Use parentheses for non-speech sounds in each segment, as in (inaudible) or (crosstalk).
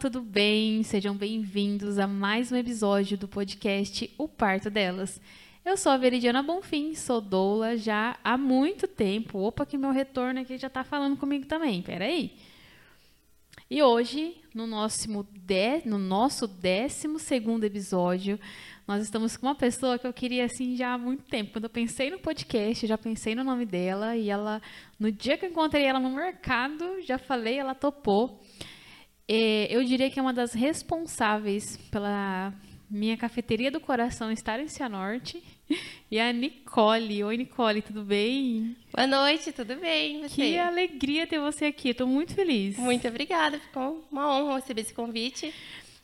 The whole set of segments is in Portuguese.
tudo bem? Sejam bem-vindos a mais um episódio do podcast O Parto Delas. Eu sou a Veridiana Bonfim, sou doula já há muito tempo. Opa, que meu retorno aqui já tá falando comigo também, peraí. E hoje, no nosso, de, no nosso décimo segundo episódio, nós estamos com uma pessoa que eu queria assim já há muito tempo. Quando eu pensei no podcast, já pensei no nome dela e ela, no dia que eu encontrei ela no mercado, já falei, ela topou. É, eu diria que é uma das responsáveis pela minha cafeteria do coração estar em Cianorte. E a Nicole. Oi, Nicole, tudo bem? Boa noite, tudo bem? Você? Que alegria ter você aqui, estou muito feliz. Muito obrigada, ficou uma honra receber esse convite.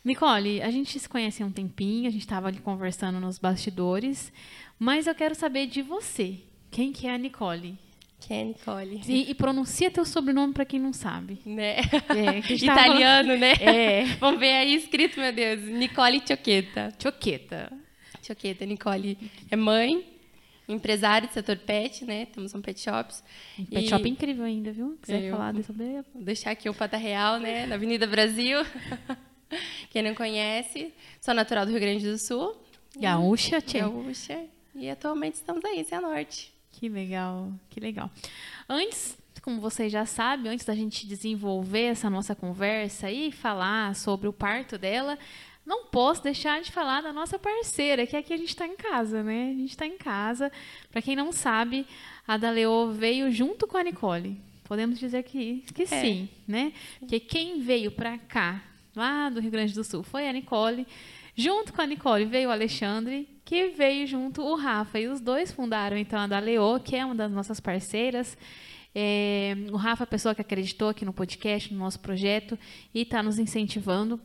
Nicole, a gente se conhece há um tempinho, a gente estava ali conversando nos bastidores, mas eu quero saber de você. Quem que é a Nicole? Quem é Nicole? E, e pronuncia teu sobrenome para quem não sabe. Né? É, Italiano, falando... né? É. (laughs) Vamos ver aí escrito, meu Deus. Nicole Choqueta. Choqueta. Choqueta. Nicole é mãe, empresária do setor pet, né? Temos um pet shops. Um pet e... shop incrível ainda, viu? Quiser eu falar sobre... Vou deixar aqui o Pata Real, né? Na Avenida Brasil. (laughs) Quem não conhece, sou natural do Rio Grande do Sul. Gaúcha, tia. Gaúcha. E atualmente estamos aí, em Norte. Que legal, que legal. Antes, como vocês já sabem, antes da gente desenvolver essa nossa conversa e falar sobre o parto dela, não posso deixar de falar da nossa parceira, que aqui a gente está em casa, né? A gente está em casa. Para quem não sabe, a Daleo veio junto com a Nicole. Podemos dizer que, que é. sim, né? Porque quem veio para cá lá do Rio Grande do Sul, foi a Nicole. Junto com a Nicole veio o Alexandre, que veio junto o Rafa. E os dois fundaram, então, a da Leô, que é uma das nossas parceiras. É, o Rafa, a pessoa que acreditou aqui no podcast, no nosso projeto, e está nos incentivando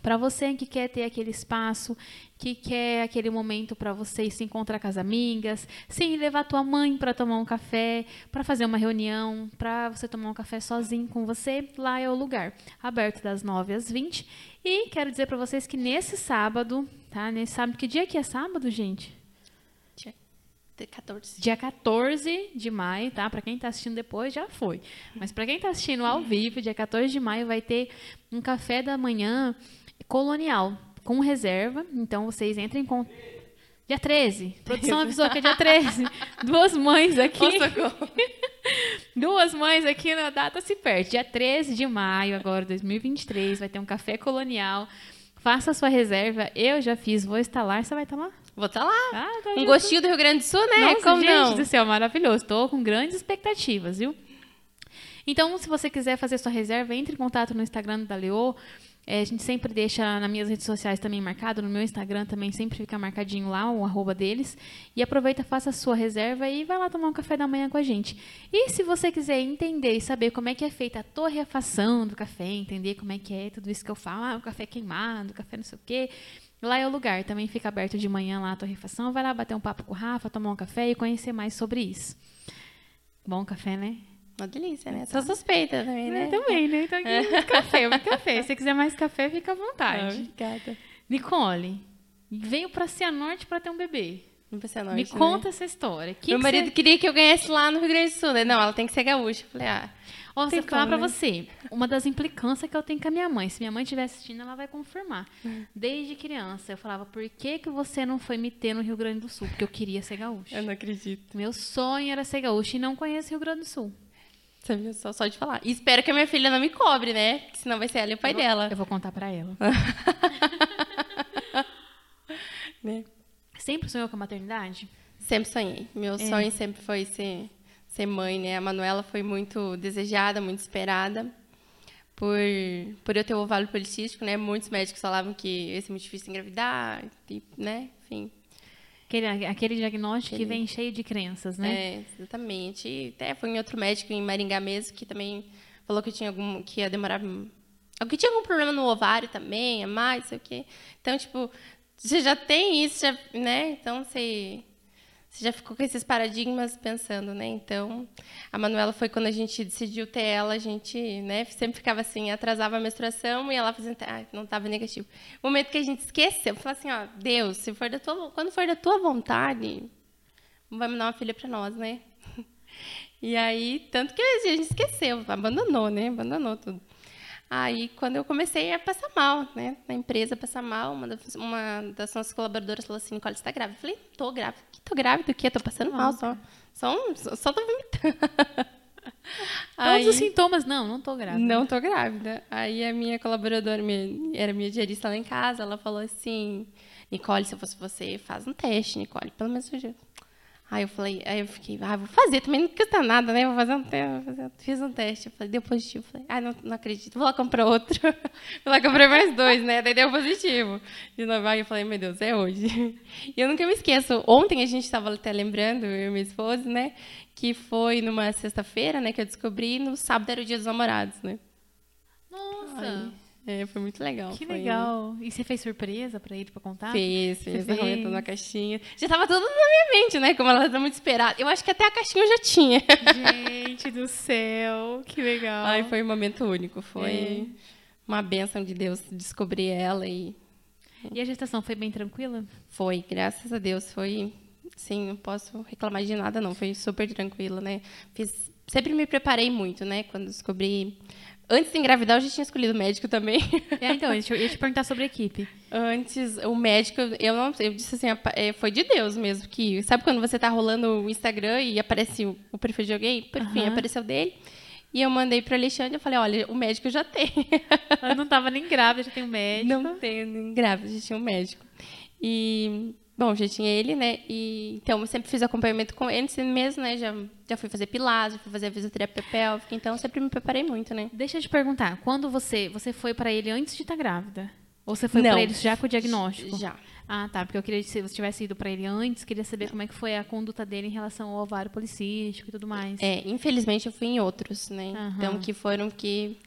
para você que quer ter aquele espaço, que quer aquele momento para você se encontrar com as amigas, sim, levar tua mãe para tomar um café, para fazer uma reunião, para você tomar um café sozinho com você, lá é o lugar. Aberto das 9 às 20. E quero dizer para vocês que nesse sábado, tá? Nesse sábado, que dia que é sábado, gente? Dia 14. Dia 14 de maio, tá? Para quem está assistindo depois, já foi. Mas para quem está assistindo ao vivo, dia 14 de maio vai ter um café da manhã colonial, com reserva. Então vocês entrem com. Dia 13. A (laughs) produção avisou que é dia 13. Duas mães aqui. (laughs) Duas mães aqui na data se perde. Dia 13 de maio, agora, 2023, vai ter um café colonial. Faça a sua reserva. Eu já fiz, vou lá. Você vai estar lá? Vou estar lá. Ah, tá um gostinho do Rio Grande do Sul, né? Nossa, Como gente não? do céu, maravilhoso. Estou com grandes expectativas, viu? Então, se você quiser fazer sua reserva, entre em contato no Instagram da Leo. É, a gente sempre deixa nas minhas redes sociais também marcado, no meu Instagram também sempre fica marcadinho lá o arroba deles. E aproveita, faça a sua reserva e vai lá tomar um café da manhã com a gente. E se você quiser entender e saber como é que é feita a torrefação do café, entender como é que é tudo isso que eu falo, ah, o café queimado, o café não sei o quê, Lá é o lugar, também fica aberto de manhã lá a torrefação. Vai lá bater um papo com o Rafa, tomar um café e conhecer mais sobre isso. Bom café, né? Uma delícia, né? Sou suspeita também, né? Eu também, né? Então, aqui, muito café, muito café. Se você quiser mais café, fica à vontade. Ah, obrigada. Nicole, veio para Cianorte para ter um bebê. Cianorte, Me conta né? essa história. Que Meu que marido você... queria que eu ganhasse lá no Rio Grande do Sul, né? Não, ela tem que ser gaúcha. Eu falei, ah. Ó, você falar né? pra você, uma das implicâncias que eu tenho com a minha mãe, se minha mãe estiver assistindo, ela vai confirmar. Desde criança, eu falava, por que, que você não foi me ter no Rio Grande do Sul? Porque eu queria ser gaúcha. Eu não acredito. Meu sonho era ser gaúcha e não conheço Rio Grande do Sul. Sabia só, só de falar. E espero que a minha filha não me cobre, né? Porque senão vai ser ela e o pai eu vou, dela. Eu vou contar pra ela. (laughs) né? Sempre sonhou com a maternidade? Sempre sonhei. Meu é. sonho sempre foi ser, ser mãe, né? A Manuela foi muito desejada, muito esperada. Por, por eu ter o ovário policístico, né? Muitos médicos falavam que ia ser muito difícil engravidar, e, né? Enfim. Aquele, aquele diagnóstico aquele... que vem cheio de crenças, né? É, exatamente. E até foi em outro médico em Maringá mesmo que também falou que tinha algum que ia demorar que tinha algum problema no ovário também, a mais, sei o quê. Então, tipo, você já tem isso, já, né? Então, você você já ficou com esses paradigmas pensando, né? Então, a Manuela foi quando a gente decidiu ter ela, a gente, né, sempre ficava assim, atrasava a menstruação e ela fazia, ah, não estava negativo. O momento que a gente esqueceu, falou assim, ó, Deus, se for da tua, quando for da tua vontade, vai me dar uma filha para nós, né? (laughs) E aí, tanto que a gente esqueceu, abandonou, né? Abandonou tudo. Aí, quando eu comecei a passar mal, né? Na empresa, passar mal, uma das, uma das nossas colaboradoras falou assim, Nicole, você tá grávida? Eu falei, tô grávida. Que tô grávida o quê? Tô passando mal, só, só, um, só, só tô vomitando. (laughs) Todos os sintomas, não, não tô grávida. Não tô grávida. Aí a minha colaboradora, minha, era minha diarista lá em casa, ela falou assim, Nicole, se eu fosse você, faz um teste, Nicole, pelo menos eu Aí eu falei, aí eu fiquei, ah, vou fazer, também não custa nada, né? Vou fazer um teste, fazer, fiz um teste, eu falei, deu positivo. Falei, ah, não, não acredito, vou lá comprar outro. (laughs) vou lá comprar mais dois, né? Daí deu positivo. De novo, aí eu falei, meu Deus, é hoje. (laughs) E eu nunca me esqueço, ontem a gente estava até lembrando, eu e minha esposa, né? Que foi numa sexta-feira, né? Que eu descobri, no sábado era o dia dos namorados, né? Nossa! Aí, é, foi muito legal. Que foi... legal. E você fez surpresa para ele para contar? Fez, fez. Você fez. na caixinha. Já tava tudo na minha mente, né? Como ela tá muito esperada. Eu acho que até a caixinha eu já tinha. Gente do céu, que legal. Ai, foi um momento único. Foi é. uma bênção de Deus descobrir ela e... E a gestação foi bem tranquila? Foi, graças a Deus. Foi, sim, não posso reclamar de nada, não. Foi super tranquila, né? Fiz, sempre me preparei muito, né? Quando descobri Antes de engravidar, eu já tinha escolhido médico também. (laughs) É, então, eu ia te perguntar sobre a equipe. Antes, o médico, eu não eu disse assim, é, foi de Deus mesmo. que Sabe quando você tá rolando o Instagram e aparece o, o perfil de alguém? Por fim, uhum. apareceu dele. E eu mandei para Alexandre e falei, olha, o médico já tem. Eu não estava nem grávida, já tem um médico. Não tenho nem grávida, já tinha um médico. E Bom, já tinha ele, né? E, então, eu sempre fiz acompanhamento com ele mesmo, né? Já, já fui fazer pilates, já fui fazer a fisioterapia pélvica, então eu sempre me preparei muito, né? Deixa eu te perguntar, quando você, você foi para ele antes de estar tá grávida? Ou você foi para ele já com o diagnóstico? Já. Ah, tá, porque eu queria, se você tivesse ido para ele antes, queria saber como é que foi a conduta dele em relação ao ovário policístico e tudo mais. É, infelizmente eu fui em outros, né? Uhum. Então, que foram que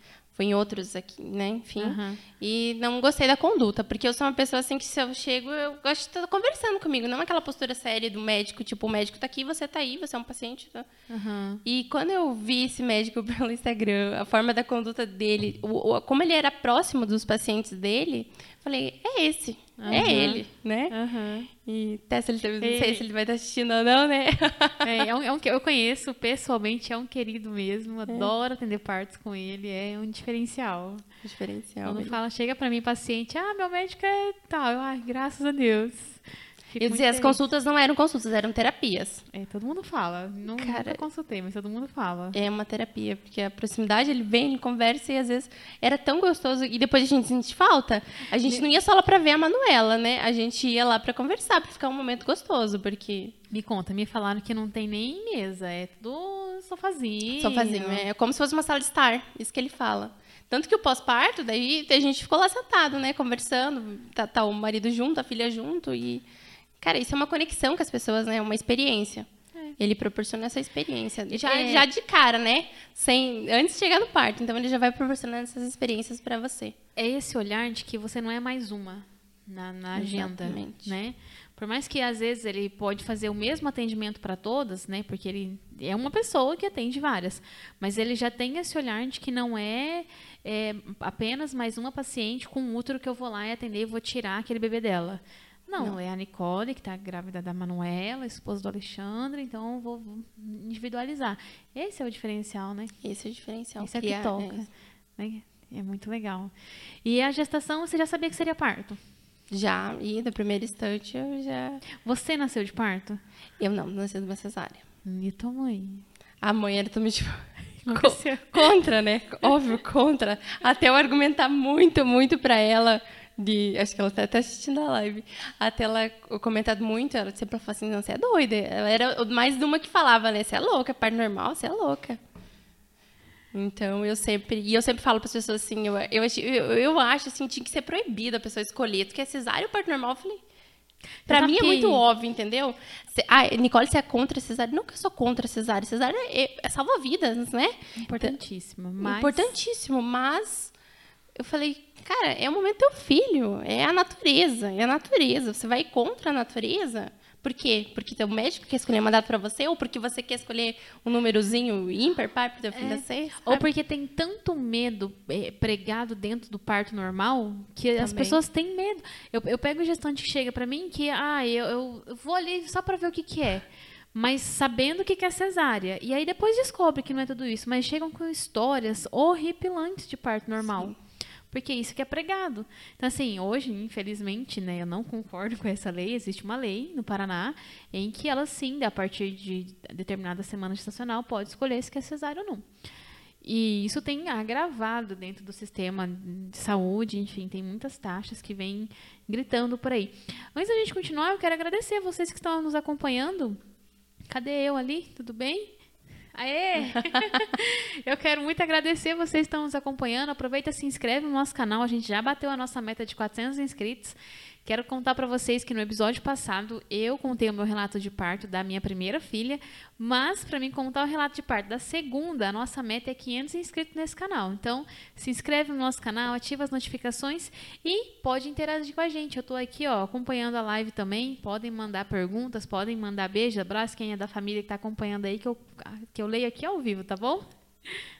em outros aqui, né? Enfim. Uhum. E não gostei da conduta, porque eu sou uma pessoa assim que se eu chego, eu gosto de estar conversando comigo, não aquela postura séria do médico, tipo, o médico está aqui, você está aí, você é um paciente. Tá? Uhum. E quando eu vi esse médico (laughs) pelo Instagram, a forma da conduta dele, o, o, como ele era próximo dos pacientes dele, falei, é esse. Uhum. É ele, né? Uhum. E se ele, não sei se ele vai estar assistindo ou não, né? (laughs) É, é, um, é um, eu conheço pessoalmente, é um querido mesmo. É. Adoro atender partos com ele, é um diferencial. Diferencial. Quando fala, chega para mim paciente, ah, meu médico é tal. Eu, ai, graças a Deus. Fico eu dizia, as consultas não eram consultas, eram terapias. É, todo mundo fala. Não, Cara, nunca consultei, mas todo mundo fala. É uma terapia, porque a proximidade, ele vem, ele conversa e às vezes era tão gostoso. E depois a gente sente falta. A gente não ia só lá pra ver a Manuela, né? A gente ia lá pra conversar, pra ficar um momento gostoso, porque... Me conta, me falaram que não tem nem mesa, é tudo sofazinho. Sofazinho, é como se fosse uma sala de estar, isso que ele fala. Tanto que o pós-parto, daí a gente ficou lá sentado, né, conversando, tá, tá o marido junto, a filha junto e Cara, isso é uma conexão com as pessoas, né? Uma experiência. É. Ele proporciona essa experiência. Já, é. já de cara, né? Sem, antes de chegar no parto. Então, ele já vai proporcionando essas experiências para você. É esse olhar de que você não é mais uma na, na agenda, né? Por mais que, às vezes, ele pode fazer o mesmo atendimento para todas, né? Porque ele é uma pessoa que atende várias. Mas ele já tem esse olhar de que não é, é apenas mais uma paciente com útero que eu vou lá e atender e vou tirar aquele bebê dela não, não, é a Nicole, que está grávida da Manuela, esposa do Alexandre, então vou, vou, individualizar. Esse é o diferencial, né? Esse é o diferencial. Esse é que toca. É. Né? é muito legal. E a gestação, você já sabia que seria parto? Já, e da primeira instante eu já. Você nasceu de parto? Eu não, nasci de uma cesárea. E tua mãe? A mãe era também tipo. (laughs) contra, né? Óbvio, contra. Até eu argumentar muito, muito para ela de. Acho que ela está até assistindo a live. Até ela comentado muito, ela sempre falou assim: não, você é doida. Ela era mais de uma que falava, né? Você é louca, parte normal, você é louca. Então eu sempre. E eu sempre falo para as pessoas assim: eu, eu, eu, eu acho assim, tinha que ser proibido a pessoa escolher. Tu quer cesárea ou parto normal? Eu falei. Pra mim é muito óbvio, entendeu? Cê, ah, Nicole, você é contra a cesárea? Não que eu sou contra a cesárea. Cesárea é, é salva vidas, não é? Importantíssimo. Mas... Importantíssimo, mas eu falei, cara, é o momento do teu filho, é a natureza, é a natureza. Você vai contra a natureza? Por quê? Porque teu médico quer escolher mandado para você ou porque você quer escolher um númerozinho ímpar para o teu filho é. nascer? Ou porque tem tanto medo é, pregado dentro do parto normal que Também. as pessoas têm medo. Eu, eu pego o gestante que chega para mim que, ah, eu, eu vou ali só para ver o que, que é. mas sabendo o que é cesárea. E aí depois descobre que não é tudo isso, mas chegam com histórias horripilantes de parto normal. Sim. Porque isso que é pregado. Então, assim, hoje, infelizmente, né, eu não concordo com essa lei. Existe uma lei no Paraná em que ela, sim, a partir de determinada semana gestacional, pode escolher se quer cesárea ou não. E isso tem agravado dentro do sistema de saúde, enfim, tem muitas taxas que vêm gritando por aí. Antes da gente continuar, eu quero agradecer a vocês que estão nos acompanhando. Cadê eu ali? Tudo bem? Aê! (laughs) eu quero muito agradecer vocês que estão nos acompanhando. Aproveita, se inscreve no nosso canal. A gente já bateu a nossa meta de 400 inscritos. Quero contar para vocês que no episódio passado eu contei o meu relato de parto da minha primeira filha, mas para mim contar o relato de parto da segunda, a nossa meta é 500 inscritos nesse canal. Então, se inscreve no nosso canal, ativa as notificações e pode interagir com a gente. Eu estou aqui, ó, acompanhando a live também. Podem mandar perguntas, podem mandar beijo, abraço quem é da família que está acompanhando aí que eu que eu leio aqui ao vivo, tá bom?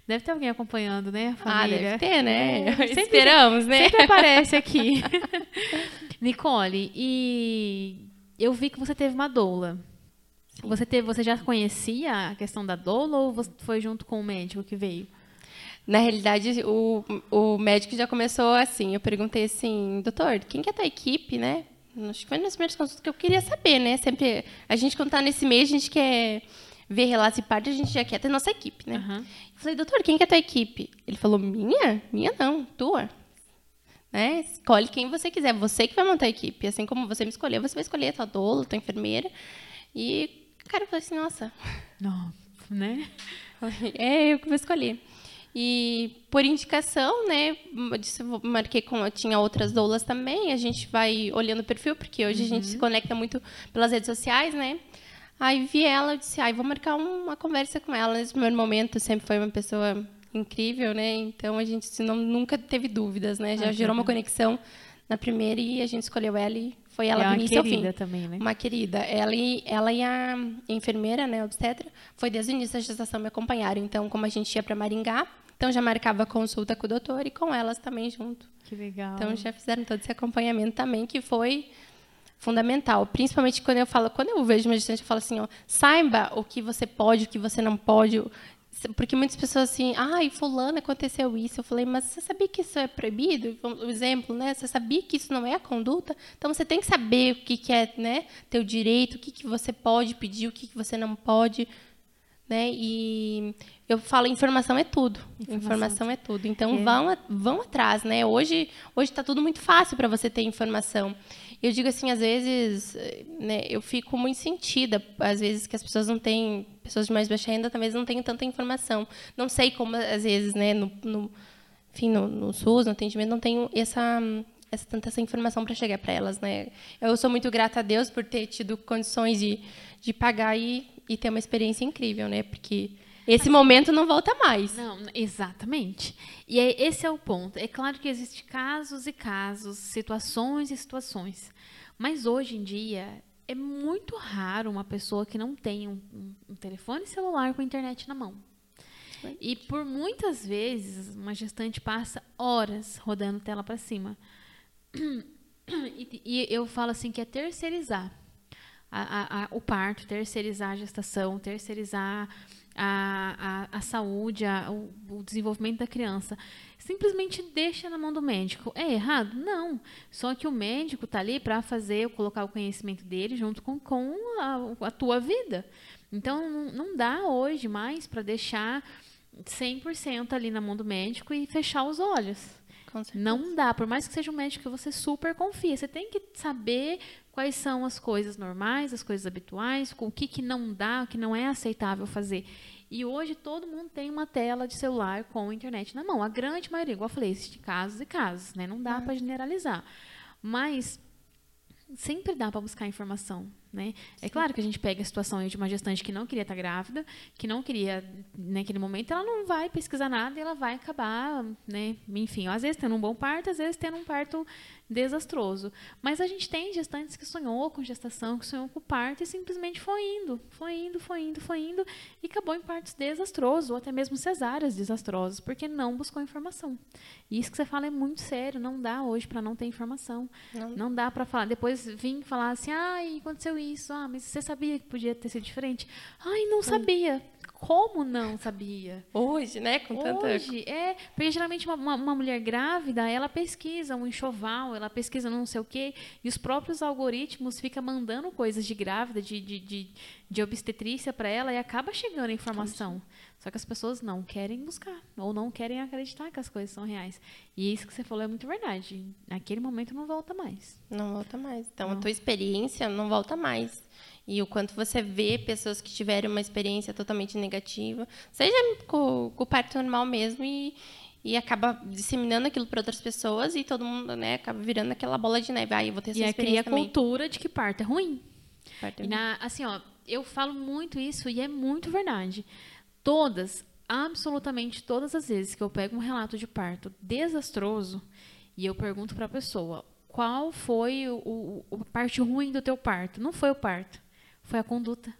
Deve ter alguém acompanhando, né? ah, deve ter, né? É, sempre, (laughs) Esperamos, né? Sempre aparece aqui. (laughs) Nicole, e eu vi que você teve uma doula. Você, teve, você já conhecia a questão da doula ou você foi junto com o médico que veio? Na realidade, o, o médico já começou assim. Eu perguntei assim, doutor, quem que é a tua equipe, né? Acho que foi nas primeiras consultas que eu queria saber, né? Sempre, a gente, quando está nesse mês, a gente quer ver relatos e parte, a gente já quer ter nossa equipe, né? Uhum. Eu falei, doutor, quem que é a tua equipe? Ele falou, minha? Minha não, tua. Né? Escolhe quem você quiser, você que vai montar a equipe. Assim como você me escolheu, você vai escolher a tua doula, a tua enfermeira. E, cara, eu falei assim, nossa. Não, né? (laughs) É eu que vou escolher. E por indicação, né, marquei com, tinha outras doulas também, a gente vai olhando o perfil, porque hoje uhum. a gente se uhum. conecta muito pelas redes sociais, né? Aí vi ela, eu disse, ai, vou marcar uma conversa com ela. Nesse primeiro momento, sempre foi uma pessoa incrível, né? Então a gente não, nunca teve dúvidas, né? Já ah, gerou uma conexão na primeira e a gente escolheu ela e foi ela é do início ao fim. também, né? Uma querida. Ela e, ela e a enfermeira, né, obstetra, foi desde o início da gestação me acompanharam. Então, como a gente ia para Maringá, então já marcava consulta com o doutor e com elas também junto. Que legal. Então já fizeram todo esse acompanhamento também, que foi fundamental. Principalmente quando eu falo, quando eu vejo uma gestante, eu falo assim, ó, saiba o que você pode, o que você não pode. Porque muitas pessoas assim, ai, fulano, aconteceu isso. Eu falei, mas você sabia que isso é proibido? O exemplo, né? Você sabia que isso não é a conduta? Então você tem que saber o que, que é, né? Teu direito, o que, que você pode pedir, o que, que você não pode, né? E eu falo, informação é tudo. Informação, informação é tudo. Então é. vão, vão atrás, né? Hoje, hoje está tudo muito fácil para você ter informação. Eu digo assim, às vezes, né, eu fico muito sentida, às vezes que as pessoas não têm, pessoas de mais baixa renda talvez não tenham tanta informação. Não sei como, às vezes, né, no, no enfim, no, no SUS, no atendimento, não tenho essa, essa tanta essa informação para chegar para elas, né? Eu sou muito grata a Deus por ter tido condições de, de pagar e, e ter uma experiência incrível, né? Porque esse momento não volta mais. Não, exatamente. E é, esse é o ponto. É claro que existem casos e casos, situações e situações. Mas hoje em dia é muito raro uma pessoa que não tem um, um, um telefone celular com internet na mão. E por muitas vezes uma gestante passa horas rodando tela para cima. (clears throat) E, e, eu falo assim que é terceirizar a, a, a, o parto, terceirizar a gestação, terceirizar a, a, a saúde, a, o, o, desenvolvimento da criança. Simplesmente deixa na mão do médico. É errado? Não. Só que o médico está ali para fazer, colocar o conhecimento dele junto com, com a, a tua vida. Então, não, não dá hoje mais para deixar 100% ali na mão do médico e fechar os olhos. Não dá, por mais que seja um médico que você super confia, você tem que saber quais são as coisas normais, as coisas habituais, com o que, que não dá, o que não é aceitável fazer. E hoje todo mundo tem uma tela de celular com internet na mão. A grande maioria, igual eu falei, existem casos e casos, né? Não dá é. para generalizar. Mas sempre dá para buscar informação. Né? É claro que a gente pega a situação de uma gestante que não queria estar grávida, que não queria naquele momento, ela não vai pesquisar nada e ela vai acabar, né? enfim, às vezes tendo um bom parto, às vezes tendo um parto desastroso. Mas a gente tem gestantes que sonhou com gestação, que sonhou com parto e simplesmente foi indo, foi indo, foi indo, foi indo e acabou em partos desastrosos ou até mesmo cesáreas desastrosas, porque não buscou informação. E isso que você fala é muito sério, não dá hoje para não ter informação. Não, não dá para falar, depois vir falar assim: "Ah, aconteceu isso. Ah, mas você sabia que podia ter sido diferente? Ai, não sabia. Como não sabia? Hoje, né? Com tanta. Hoje, é. Porque geralmente uma, uma, uma mulher grávida, ela pesquisa um enxoval, ela pesquisa não sei o quê, e os próprios algoritmos ficam mandando coisas de grávida, de, de, de, de obstetrícia para ela, e acaba chegando a informação. Só que as pessoas não querem buscar, ou não querem acreditar que as coisas são reais. E isso que você falou é muito verdade. Naquele momento não volta mais. Não volta mais. Então, Não. a tua experiência não volta mais. E o quanto você vê pessoas que tiveram uma experiência totalmente negativa, seja com, com o parto normal mesmo, e, e acaba disseminando aquilo para outras pessoas, e todo mundo né, acaba virando aquela bola de neve. Ah, eu vou ter essa E aí cria experiência a cultura de que parto é ruim. Parto E na, assim, ó, eu falo muito isso e é muito verdade. Todas, absolutamente todas as vezes que eu pego um relato de parto desastroso e eu pergunto para a pessoa qual foi o, o, a parte ruim do teu parto, não foi o parto, foi a conduta.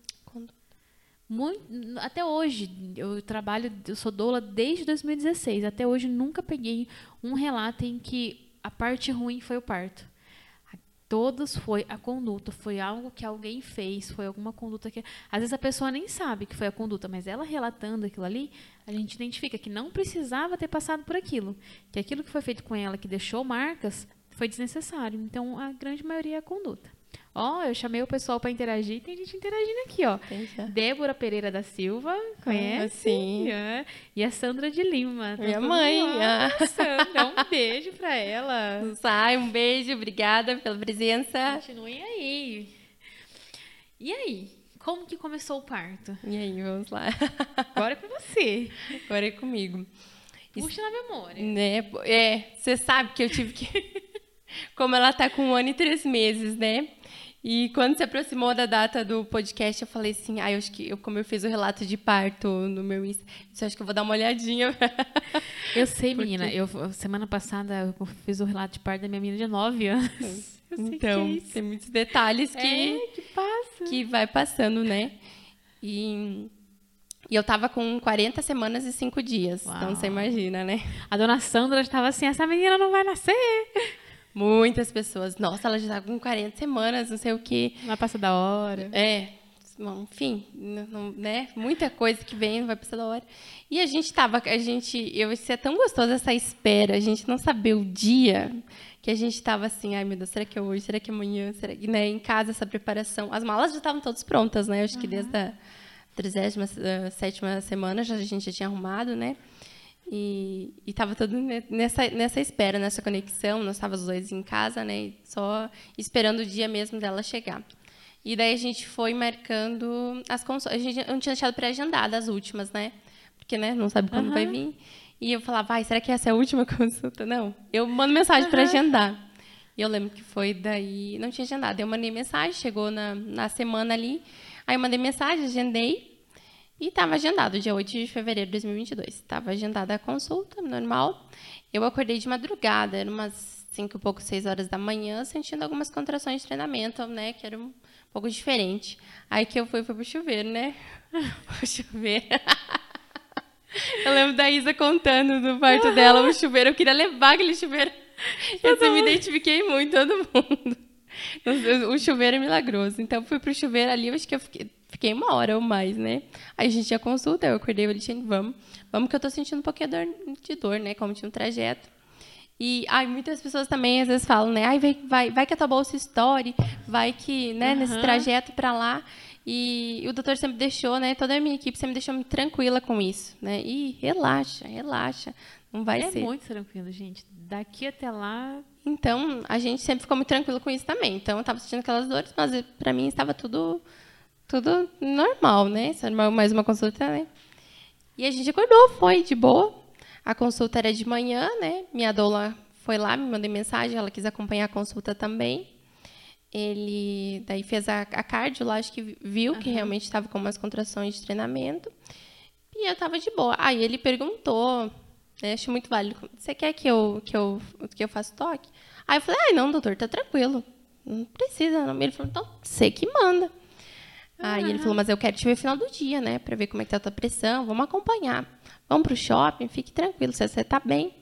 Muito, até hoje, eu trabalho, eu sou doula desde 2016. Até hoje nunca peguei um relato em que a parte ruim foi o parto. Todos foi a conduta, foi algo que alguém fez, foi alguma conduta que. Às vezes a pessoa nem sabe que foi a conduta, mas ela relatando aquilo ali, a gente identifica que não precisava ter passado por aquilo. Que aquilo que foi feito com ela, que deixou marcas, foi desnecessário. Então a grande maioria é a conduta. Ó, eu chamei o pessoal para interagir, tem gente interagindo aqui, ó. Tem já. Débora Pereira da Silva, conhece? sim. É. E a Sandra de Lima. Tá Minha mãe, ah. Ah, Sandra, um beijo pra ela. (laughs) Sai, um beijo, obrigada pela presença. Continuem aí. E aí? Como que começou o parto? E aí, vamos lá. (laughs) Agora é com você. Agora é comigo. Puxa na memória. Né? É, você sabe que eu tive que. (laughs) Como ela tá com um ano e três meses, né? E quando se aproximou da data do podcast, eu falei assim: ah, eu acho que eu, como eu fiz o relato de parto no meu Insta, eu acho que eu vou dar uma olhadinha. (laughs) Eu sei, menina. Eu, semana passada eu fiz o relato de parto da minha menina de 9 anos. (laughs) Eu sei então, é tem muitos detalhes que, É, que passa. que vai passando, né? E, e eu tava com 40 semanas e 5 dias. Então Uau. você imagina, né? A dona Sandra estava assim: essa menina não vai nascer. Muitas pessoas. Nossa, ela já tá com 40 semanas, não sei o quê. Vai passar da hora. É, bom, enfim, não- né? Muita coisa que vem, não vai precisar da hora. E a gente tava, a gente, eu isso é tão gostoso essa espera, a gente não saber o dia que a gente tava assim, ai meu Deus, será que é hoje, será que é amanhã, será que, né, em casa essa preparação. As malas já estavam todas prontas, né? Eu acho que desde a 37ª semana já, a gente já tinha arrumado, né? E, e tava todo ne- nessa, nessa espera, nessa conexão. Nós estávamos os dois em casa, né? Só esperando o dia mesmo dela chegar. E daí a gente foi marcando as consultas. A gente eu não tinha deixado pré-agendada as últimas, né? Porque, né, não sabe quando vai vir. E eu falava, vai, será que essa é a última (laughs) consulta? Não. Eu mando mensagem para agendar. E eu lembro que foi daí. Não tinha agendado. Eu mandei mensagem, chegou na, na semana ali. Aí eu mandei mensagem, agendei. E estava agendado, dia 8 de fevereiro de 2022. Estava agendada a consulta, normal. Eu acordei de madrugada, era umas 5 e pouco, 6 horas da manhã, sentindo algumas contrações de treinamento, né? Que era um pouco diferente. Aí que eu fui, fui pro chuveiro, né? (laughs) o chuveiro. (laughs) eu lembro da Isa contando do parto dela, o chuveiro. Eu queria levar aquele chuveiro. Eu assim, me identifiquei muito, todo mundo. (laughs) O chuveiro é milagroso. Então, fui pro chuveiro ali, eu acho que eu fiquei, fiquei uma hora ou mais, né? Aí a gente tinha consulta, eu acordei, eu falei, vamos. Vamos que eu tô sentindo um pouquinho de dor, né? Como tinha um trajeto. E ai, muitas pessoas também às vezes falam, né? Ai, vai, vai, vai que a tua bolsa estoure, vai que, né, nesse Aham. trajeto para lá. E, o doutor sempre deixou, né? Toda a minha equipe sempre deixou me tranquila com isso, né? E relaxa, relaxa. Não vai é ser. muito tranquilo, gente. Daqui até lá. Então, a gente sempre ficou muito tranquilo com isso também. Então, eu estava sentindo aquelas dores, mas para mim estava tudo tudo normal, né? Mais uma consulta, né? E a gente acordou, foi de boa. A consulta era de manhã, né? Minha doula foi lá, me mandei mensagem, ela quis acompanhar a consulta também. Ele daí fez a, a cardio lá, acho que viu que realmente estava com umas contrações de treinamento. E eu estava de boa. Aí ele perguntou, né, acho muito válido, você quer que eu, que eu, que eu faça toque? Aí eu falei, ai, não, doutor, tá tranquilo. Não precisa, não. Ele falou, então, você que manda. Aí ele falou, mas eu quero te ver no final do dia, né? Pra ver como é que tá a tua pressão. Vamos acompanhar. Vamos pro shopping, fique tranquilo, você, você tá bem.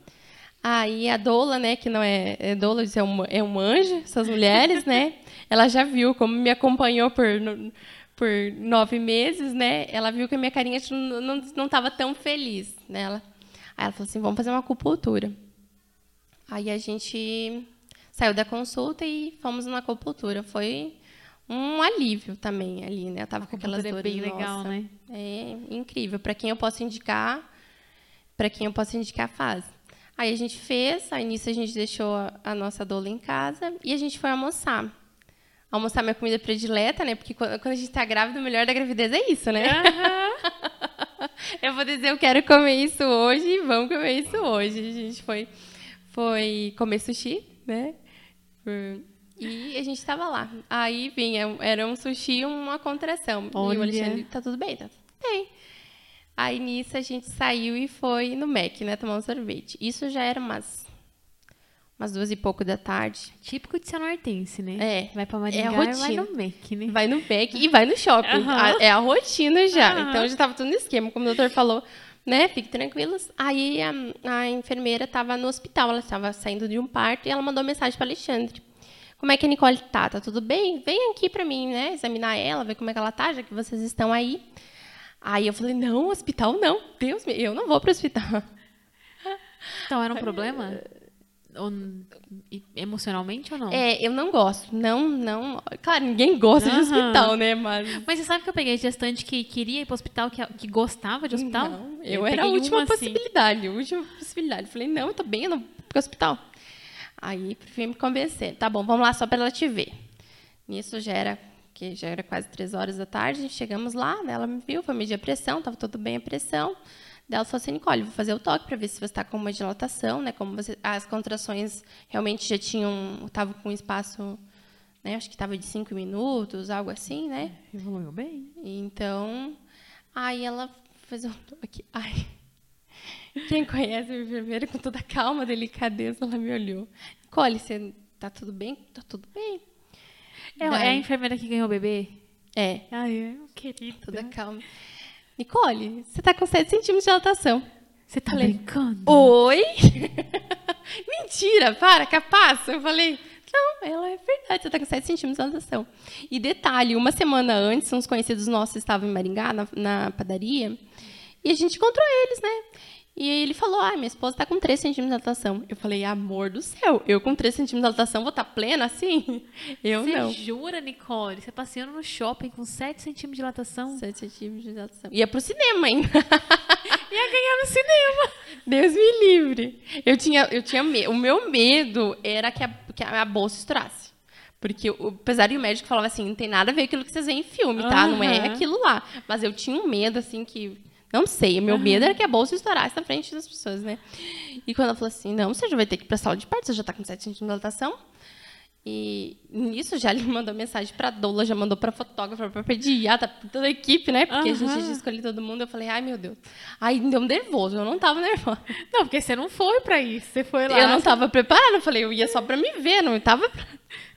Aí a doula, né, que não é, é doula, é um, é um anjo, essas mulheres, né? (laughs) Ela já viu como me acompanhou por, por nove meses, né? Ela viu que a minha carinha não estava tão feliz, né? Ela, aí ela falou assim, vamos fazer uma acupuntura. Aí a gente saiu da consulta e fomos na acupuntura. Foi um alívio também ali, né? Eu tava com aquelas dores. É bem legal, né? É incrível. Para quem eu posso indicar, para quem eu posso indicar, faz. Aí a gente fez, aí nisso a gente deixou a, a nossa doula em casa e a gente foi almoçar. Almoçar minha comida predileta, né? Porque quando, quando a gente tá grávida, o melhor da gravidez é isso, né? Uhum. (laughs) (laughs) eu vou dizer, eu quero comer isso hoje e vamos comer isso hoje. A gente foi, foi comer sushi, né? E a gente estava lá. Aí vinha, era um sushi uma contração. Olha. E o Alexandre, tá tudo bem? Tá bem. Aí nisso a gente saiu e foi no Mac, né, tomar um sorvete. Isso já era umas umas duas e pouco da tarde. Típico de ser nortense, né? É. Vai pra Maringá é a rotina. vai no Mac, né? Vai no Mac e vai no shopping. Uhum. A, é a rotina já. Uhum. Então já tava tudo no esquema, como o doutor falou, né? Fiquem tranquilos. Aí a, a enfermeira estava no hospital, ela estava saindo de um parto e ela mandou mensagem para Alexandre. Como é que a Nicole tá? Tá tudo bem? Vem aqui para mim, né? Examinar ela, ver como é que ela tá, já que vocês estão aí. Aí eu falei, não, hospital não. Deus me, eu não vou para o hospital. Então era um (laughs) problema? Ou, emocionalmente ou não? É, eu não gosto. Não, não. Claro, ninguém gosta uhum. de hospital, né? Mas... Mas você sabe que eu peguei gestante que queria ir para o hospital, que, que gostava de hospital? Não, eu, eu era a última assim. possibilidade. Assim. A última possibilidade. Falei, não, eu tô bem, eu não vou para o hospital. Aí preferi me convencer. Tá bom, vamos lá só para ela te ver. Nisso já era que já era quase três horas da tarde, chegamos lá, né, ela me viu, foi medir a pressão, estava tudo bem a pressão. Daí ela falou assim, Nicole, vou fazer o toque para ver se você está com uma dilatação, né, como você, as contrações realmente já tinham, estava com um espaço, né, acho que estava de cinco minutos, algo assim, né. É, evoluiu bem. Então, aí ela fez um toque, ai... Quem conhece a enfermeira com toda a calma, delicadeza, ela me olhou. Nicole, você tá tudo bem? Tá tudo bem. É, é a enfermeira que ganhou o bebê? É. Ai, é, querida. Toda calma. Nicole, você tá com 7 centímetros de dilatação. Você tá falei, brincando? Oi? (laughs) Mentira, para, capaz. Eu falei, não, ela é verdade, você tá com 7 centímetros de dilatação. E detalhe, uma semana antes, uns conhecidos nossos estavam em Maringá, na, na padaria, e a gente encontrou eles, né? E aí ele falou: Ah, minha esposa está com 3 centímetros de dilatação. Eu falei: Amor do céu, eu com 3 centímetros de dilatação vou estar tá plena assim? (laughs) Eu Você não. Você jura, Nicole? Você passeando no shopping com 7 centímetros de dilatação? 7 centímetros de dilatação. Ia pro cinema ainda. (laughs) Ia ganhar no cinema. Deus me livre. Eu tinha, eu tinha medo. O meu medo era que a, que a bolsa estourasse. Porque, apesar de o médico falava assim, não tem nada a ver com aquilo que vocês veem em filme, tá? Uhum. Não é aquilo lá. Mas eu tinha um medo, assim, que não sei, o meu medo era que a bolsa estourasse na frente das pessoas, né? E quando ela falou assim, não, você já vai ter que ir para a sala de parto, você já está com 7 centímetros de dilatação. E nisso já ele (laughs) mandou mensagem para a doula, já mandou para fotógrafa, para pediatra, para toda a equipe, né? Porque uhum. a gente já escolheu todo mundo. Eu falei, ai meu Deus. Aí deu um nervoso, eu não estava nervosa. (laughs) Não, porque você não foi para isso, você foi lá. Eu não estava preparada, eu falei, eu ia só para me ver, não estava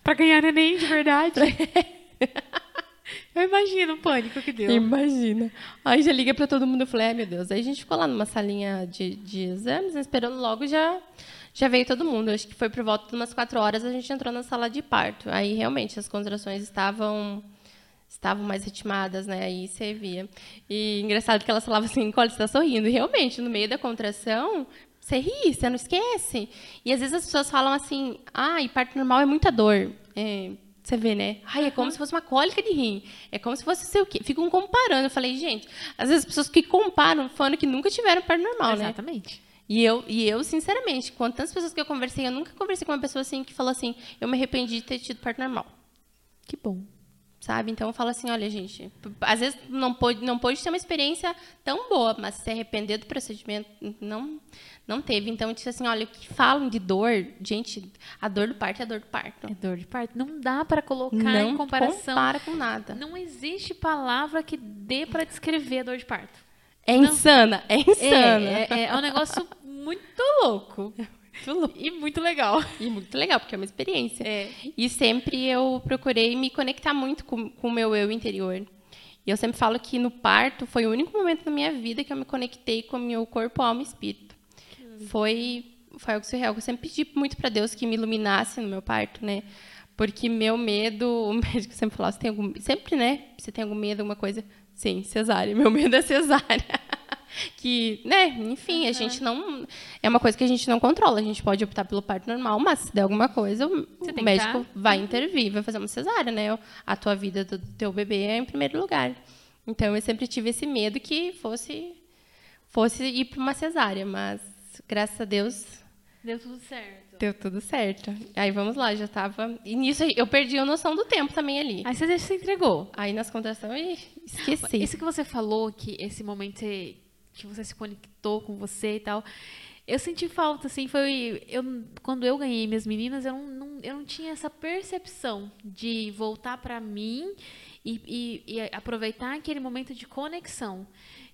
para ganhar neném de verdade. (laughs) (laughs) Eu imagino o pânico que deu. Imagina. Aí já liga para todo mundo, eu falei, ai meu Deus. Aí a gente ficou lá numa salinha de, de exames, esperando logo já já veio todo mundo. Acho que foi por volta de umas quatro horas a gente entrou na sala de parto. Aí realmente as contrações estavam estavam mais ritmadas, né? Aí você via. E engraçado que ela falava assim, Nicole, você está sorrindo. E realmente, no meio da contração, você ri, você não esquece. E às vezes as pessoas falam assim, ah, e parto normal é muita dor. É, você vê, né? Ai, é como se fosse uma cólica de rim. É como se fosse sei o quê. Ficam comparando. Eu falei, gente, às vezes as pessoas que comparam falando que nunca tiveram parto normal, Exatamente. né? Exatamente. E eu, e eu, sinceramente, com tantas pessoas que eu conversei, eu nunca conversei com uma pessoa assim que falou assim, eu me arrependi de ter tido parto normal. Que bom sabe? Então eu falo assim, olha, gente, às vezes não pode, não pode ter uma experiência tão boa, mas se arrepender do procedimento não não teve. Então eu disse assim, olha, o que falam de dor, gente, a dor do parto é a dor do parto. É dor de parto. Não dá para colocar não em comparação. Não compara com nada. Não existe palavra que dê para descrever a dor de parto. É não. insana, é insana. É, é, é um negócio (laughs) muito louco. E muito legal. E muito legal, porque é uma experiência. É. E sempre eu procurei me conectar muito com, com o meu eu interior. E eu sempre falo que no parto foi o único momento da minha vida que eu me conectei com o meu corpo, alma e espírito. Foi foi algo surreal. Eu sempre pedi muito para Deus que me iluminasse no meu parto, né? Porque meu medo, (laughs) o médico sempre falava, você tem algum, sempre, né? Você tem algum medo, alguma coisa? Sim, cesárea. Meu (laughs) medo é cesárea. (laughs) que, né, enfim, uhum. a gente não. É uma coisa que a gente não controla. A gente pode optar pelo parto normal, mas se der alguma coisa, o, o médico vai uhum. intervir, vai fazer uma cesárea, né? A tua vida do teu bebê é em primeiro lugar. Então eu sempre tive esse medo que fosse fosse ir para uma cesárea, mas graças a Deus deu tudo certo. Deu tudo certo. Aí vamos lá, já estava. E nisso eu perdi a noção do tempo também ali. Aí você se entregou. Aí nas contrações, esqueci. Isso que você falou, que esse momento que você se conectou com você e tal. Eu senti falta, assim, foi. Eu, quando eu ganhei minhas meninas, eu não, não eu não tinha essa percepção de voltar para mim e, e, e, aproveitar aquele momento de conexão.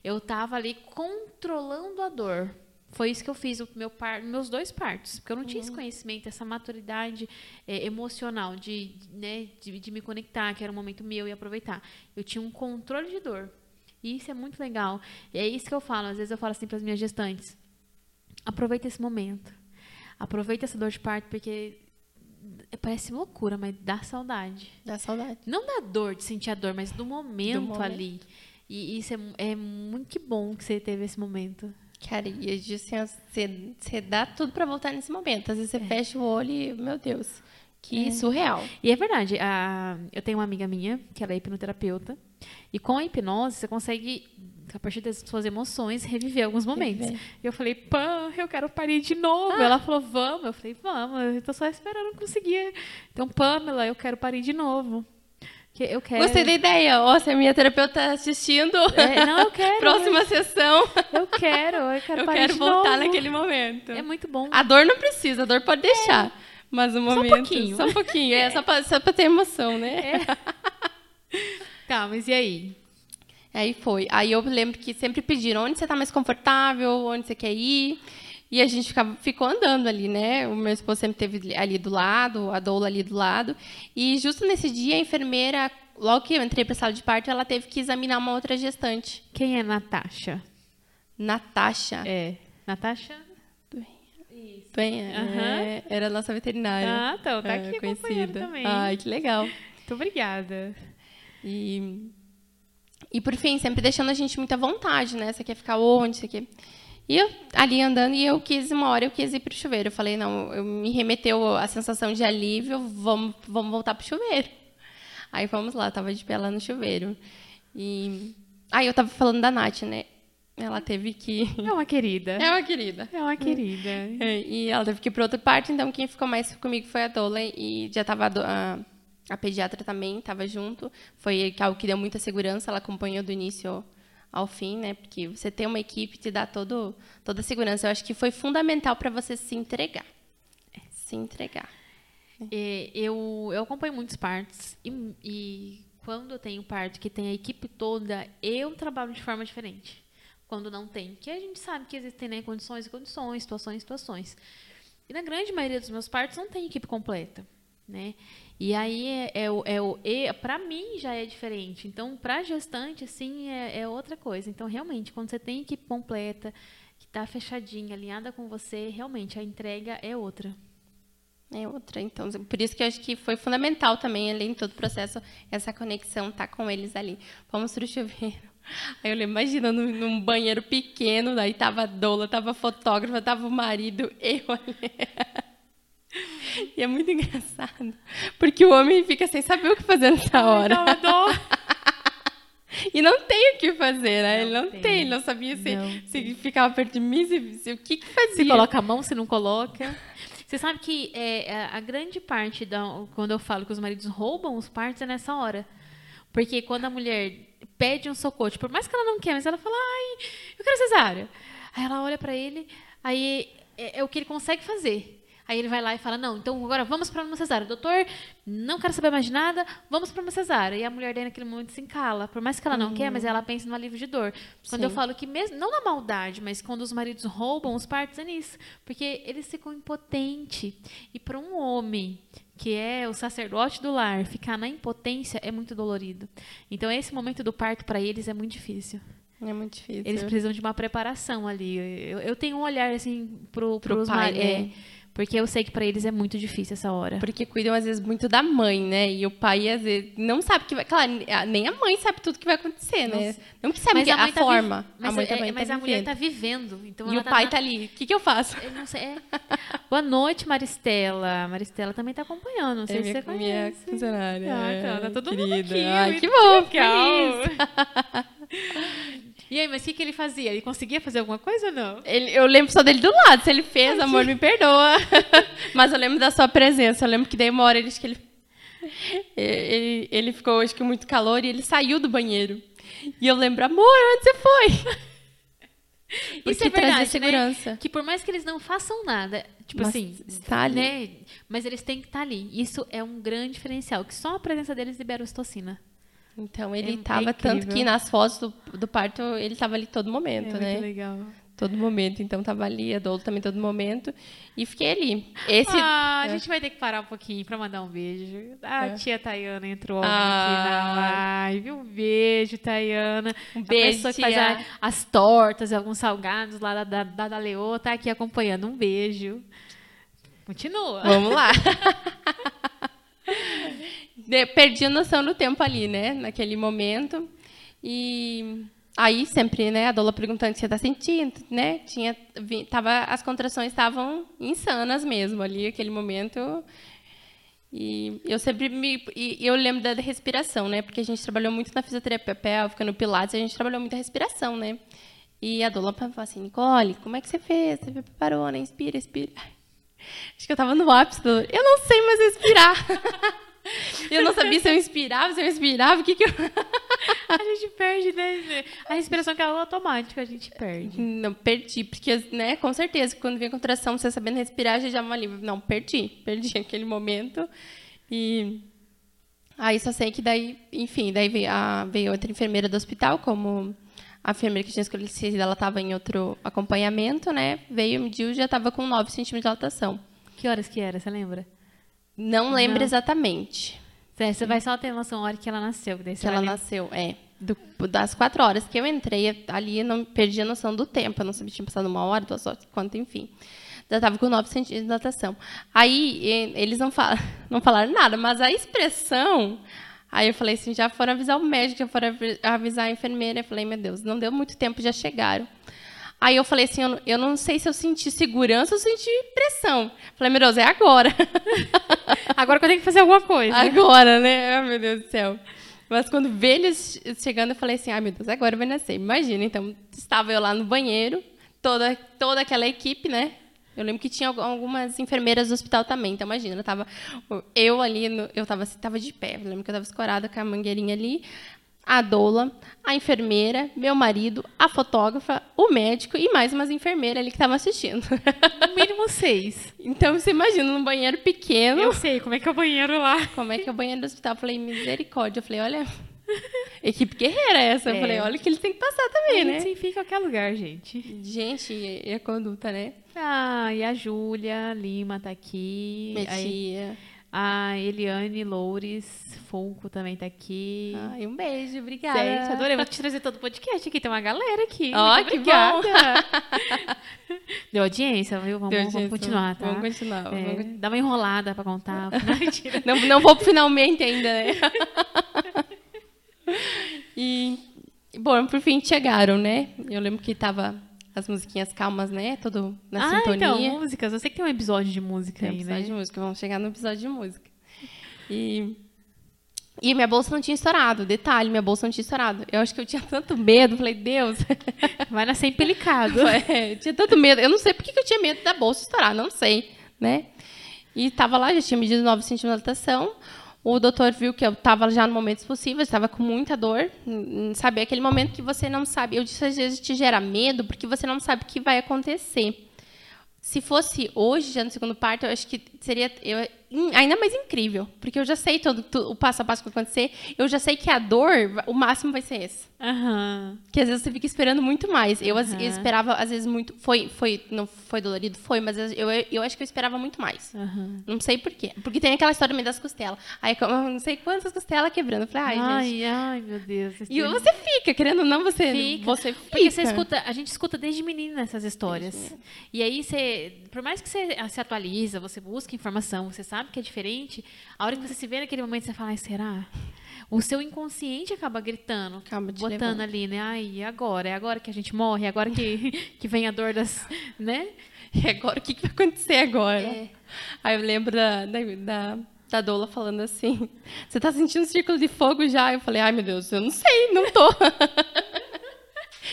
Eu estava ali controlando a dor. Foi isso que eu fiz no meu par, meus dois partos, porque eu não tinha esse uhum. conhecimento, essa maturidade é, emocional de, né, de, de me conectar, que era um momento meu e aproveitar. Eu tinha um controle de dor. E isso é muito legal. E é isso que eu falo. Às vezes eu falo assim para as minhas gestantes: aproveita esse momento. Aproveita essa dor de parto, porque parece loucura, mas dá saudade. Dá saudade. Não da dor, de sentir a dor, mas do momento, do momento. ali. E isso é, é muito bom que você teve esse momento. Cara, e assim, você, você dá tudo para voltar nesse momento. Às vezes você é. fecha o olho e, meu Deus, que é. surreal. E é verdade. A, eu tenho uma amiga minha, que ela é hipnoterapeuta, e com a hipnose você consegue, a partir das suas emoções, reviver alguns momentos. Reviver. E eu falei, Pã, eu quero parir de novo. Ah. Ela falou, vamos. Eu falei, vamos, eu tô só esperando conseguir. Então, Pamela, eu quero parir de novo. Que eu quero... Gostei da ideia. Ó, se a minha terapeuta tá assistindo. É, não, eu (laughs) quero. Próxima sessão. Eu quero, eu quero Eu quero voltar novo. naquele momento. É muito bom. A dor não precisa, a dor pode deixar. É. Mas o momento. Só um pouquinho. Só um pouquinho. É, é só, pra, só pra ter emoção, né? É. (laughs) tá, mas e aí? Aí foi. Aí eu lembro que sempre pediram onde você está mais confortável, onde você quer ir. E a gente ficava, ficou andando ali, né? O meu esposo sempre teve ali do lado, a doula ali do lado. E justo nesse dia, a enfermeira, logo que eu entrei para a sala de parto, ela teve que examinar uma outra gestante. Quem é Natasha? Natasha? É. Natasha? Bem, uhum. é, era a nossa veterinária. Ah, então, tá é, aqui conhecida também. Ai, que legal. Muito obrigada. E, e por fim, sempre deixando a gente muita vontade, né? Você quer ficar onde? Você quer... E eu ali andando, e eu quis, uma hora eu quis ir para o chuveiro. Eu falei, não, eu me remeteu a sensação de alívio, vamos, vamos voltar para o chuveiro. Aí vamos lá, tava de pé lá no chuveiro. E aí eu tava falando da Nath, né? Ela teve que. É uma querida. (laughs) É uma querida. É uma querida. É, e ela teve que ir para outra parte, então quem ficou mais comigo foi a Dola e já estava a, a, pediatra também, estava junto. Foi algo que deu muita segurança, ela acompanhou do início ao fim, né? Porque você ter uma equipe te dá todo, toda a segurança. Eu acho que foi fundamental para você se entregar. É, se entregar. É, eu, eu acompanho muitos partos e, e quando eu tenho parto que tem a equipe toda, eu trabalho de forma diferente quando não tem. Que a gente sabe que existem né, condições e condições, situações e situações. E na grande maioria dos meus partos não tem equipe completa. Né? E aí é, é, é o é, para mim já é diferente. Então, para gestante assim é, é, outra coisa. Então, realmente, quando você tem equipe completa, que está fechadinha, alinhada com você, realmente a entrega é outra. É outra. Então, por isso que eu acho que foi fundamental também, além de todo o processo, essa conexão, tá com eles ali. Vamos para o chuveiro. (laughs) Aí eu lembro, imagina, num, num, banheiro pequeno, daí tava a doula, tava a fotógrafa, tava o marido, (laughs) eu ali. (laughs) E é muito engraçado, porque o homem fica sem saber o que fazer nessa hora. (laughs) e não tem o que fazer, né? Não ele não tem. tem, ele não sabia se, não se ficava perto de mim, se, se, o que, que fazia. Se coloca a mão, se não coloca. (laughs) Você sabe que é, é, a grande parte, da, quando eu falo que os maridos roubam os partos, é nessa hora. Porque quando a mulher pede um socorro, tipo, por mais que ela não quer, mas ela fala, ai, eu quero cesárea. Aí ela olha para ele, aí é, é, o que ele consegue fazer. Aí ele vai lá e fala: Não, então agora vamos para uma cesárea. Doutor, não quero saber mais de nada, vamos para uma cesárea. E a mulher daí naquele momento se encala. Por mais que ela não uhum. quer, mas ela pensa no alívio de dor. Quando Sim. eu falo que, mesmo, não na maldade, mas quando os maridos roubam os partos, é nisso. Porque eles ficam impotentes. E para um homem que é o sacerdote do lar, ficar na impotência é muito dolorido. Então, esse momento do parto para eles é muito difícil. É muito difícil. Eles precisam de uma preparação ali. Eu, eu tenho um olhar, assim, pro, Pro pros pai, ma- é. Porque eu sei que pra eles é muito difícil essa hora. Porque cuidam, às vezes, muito da mãe, né? E o pai, às vezes, não sabe que vai. Claro, nem a mãe sabe tudo que vai acontecer, né? Não que sabe que a, mãe tá forma. vi- Mas, a mãe é- também mas tá a mulher tá vivendo. Então E o pai na- tá ali. O que, que eu faço? Eu não sei. é. (laughs) Boa noite, Maristela. Maristela também tá acompanhando. Não sei É se minha, você minha conhece. funcionária. Ah, é, então, tá todo mundo querida. aqui, Ai, que bom, legal. (laughs) E aí, mas o que, que ele fazia? Ele conseguia fazer alguma coisa ou não? Ele- eu lembro só dele do lado. Se ele fez, amor, me perdoa. (laughs) Mas eu lembro da sua presença. Eu lembro que daí uma hora ele, que ele, ele, ele ficou, acho que, muito calor e ele saiu do banheiro. E eu lembro, amor, onde você foi? (laughs) Isso Porque é trazia verdade, segurança. né? Que por mais que eles não façam nada, tipo Mas assim, está ali. né? Mas eles têm que estar ali. Isso é um grande diferencial, que só a presença deles libera ocitocina. Então ele É- tava é tanto que nas fotos do, do parto ele tava ali todo momento, é né? muito legal. Todo momento, então tava ali, a Dolo também todo momento. E fiquei ali. Esse Ah, a é. gente vai ter que parar um pouquinho pra mandar um beijo. A É. tia Tayana entrou aqui Ah. na live. Um beijo, Tayana. Um A beijo, pessoa que faz tia. a- as tortas alguns salgados lá da, da, da, da Leô tá aqui acompanhando. Um beijo. Continua. Vamos lá. (laughs) De- Perdi a noção do tempo ali, né? Naquele momento. E aí sempre, né? A Dola perguntando se você tá sentindo, né? Tinha, vi- tava, as contrações estavam insanas mesmo ali, aquele momento. E eu sempre me. E eu lembro da respiração, né? Porque a gente trabalhou muito na fisioterapia pélvica, no Pilates, a gente trabalhou muito a respiração, né? E a Dola falou assim: Nicole, como é que você fez? Você preparou, né? Inspira, inspira. (laughs) Acho que eu tava no ápice do. Eu não sei mais respirar. (laughs) eu não sabia se eu inspirava, se eu inspirava, o que que eu. (laughs) A gente perde, né? A respiração que é automática, a gente perde. Não, perdi, porque, né, com certeza, quando vem a contração, você sabendo respirar, já já é um alívio. Não, perdi, perdi (laughs) aquele momento. E aí só sei que daí, enfim, daí veio, a, veio outra enfermeira do hospital, como a enfermeira que tinha escolhido, ela estava em outro acompanhamento, né, veio, mediu, já estava com 9 centímetros de dilatação. Que horas que era, você lembra? Não lembro Não. exatamente Você você vai só ter noção da hora que ela nasceu. Daí que ela vai lembrar. nasceu, é. Do- das quatro horas que eu entrei ali, eu não perdi a noção do tempo. Eu não sabia tinha passado uma hora, duas horas, quanto, enfim. Já estava com 9 centímetros de dilatação. Aí, eles não, falam, (laughs) não falaram nada, mas a expressão... Aí eu falei assim, já foram avisar o médico, já foram avi- avisar a enfermeira. Eu falei, meu Deus, não deu muito tempo, já chegaram. Aí eu falei assim, eu não, eu não sei se eu senti segurança ou senti pressão. Falei, meu Deus, é agora. (laughs) Agora que eu tenho que fazer alguma coisa. Agora, né? Ai, meu Deus do céu. Mas quando vê eles chegando, eu falei assim, ai, meu Deus, agora vai nascer. Imagina, então, estava eu lá no banheiro, toda, toda aquela equipe, né? Eu lembro que tinha algu- algumas enfermeiras do hospital também, então imagina, tava eu ali, no- eu estava tava de pé, eu lembro que eu estava escorada com a mangueirinha ali, a doula, a enfermeira, meu marido, a fotógrafa, o médico e mais umas enfermeiras ali que estavam assistindo. No mínimo seis. então, você imagina, num banheiro pequeno, Eu sei como é que é o banheiro lá. como é que é o banheiro do hospital? Eu falei, misericórdia. Eu falei, olha, equipe guerreira é essa. Eu É. falei, olha que eles têm que passar também, a né? se enfia em qualquer lugar, gente. Gente, e e a conduta, né? Ah, e a Júlia Lima tá aqui. Minha Aí, tia. A Eliane Loures Fulco também tá aqui. Ai, um beijo, obrigada. Gente, adorei. Vou te trazer todo o podcast aqui. Tem uma galera aqui. Ó, Muito que obrigada. (laughs) Deu audiência, viu? Vamos, Deu vamos audiência, continuar, tá? vamos continuar, É, vamos. Dá uma enrolada pra contar. (laughs) Não, não vou finalmente ainda, né? (laughs) e, bom, por fim chegaram, né? Eu lembro que tava as musiquinhas calmas, né? Tudo na ah, sintonia. então, músicas. Eu sei que tem um episódio de música Tem um aí, episódio né? de música, vamos chegar no episódio de música. E, e minha bolsa não tinha estourado. Detalhe, minha bolsa não tinha estourado. Eu acho que eu tinha tanto medo, falei, Deus. (laughs) Vai nascer empelicado. (laughs) É, eu tinha tanto medo. Eu não sei por que eu tinha medo da bolsa estourar, não sei, né? E tava lá, já tinha medido 9 centímetros de dilatação. O doutor viu que eu estava já no momentos possíveis, estava com muita dor. Sabe, aquele momento que você não sabe. Eu disse, às vezes te gera medo, porque você não sabe o que vai acontecer. Se fosse hoje, já no segundo parto, eu acho que seria eu, ainda mais incrível, porque eu já sei todo, o passo a passo que vai acontecer, eu já sei que a dor, o máximo vai ser esse. Aham. Que às vezes você fica esperando muito mais. Eu as- Aham. esperava, às vezes, muito. Foi, foi, não foi dolorido? Foi, mas eu, eu acho que eu esperava muito mais. Aham. Não sei por quê. Porque tem aquela história também das costelas. Aí, eu não sei quantas costelas quebrando. Eu falei, ai, gente. Ai, ai, meu Deus. E você fica, querendo ou não, você Fica. Você fica. Porque você escuta, a gente escuta desde menina essas histórias. E aí você, por mais que você se atualiza, você busca informação, você sabe que é diferente, a hora que você se vê naquele momento, você fala, ai, será? O seu inconsciente acaba gritando, Acaba botando levando. ali, né? Ai, agora? É agora que a gente morre? É agora que, (laughs) que vem a dor das, né? E agora, o que, que vai acontecer agora? É. Aí eu lembro da, da, da, da Doula falando assim: Você tá sentindo um círculo de fogo já? Eu falei: Ai, meu Deus, eu não sei, não tô. (laughs)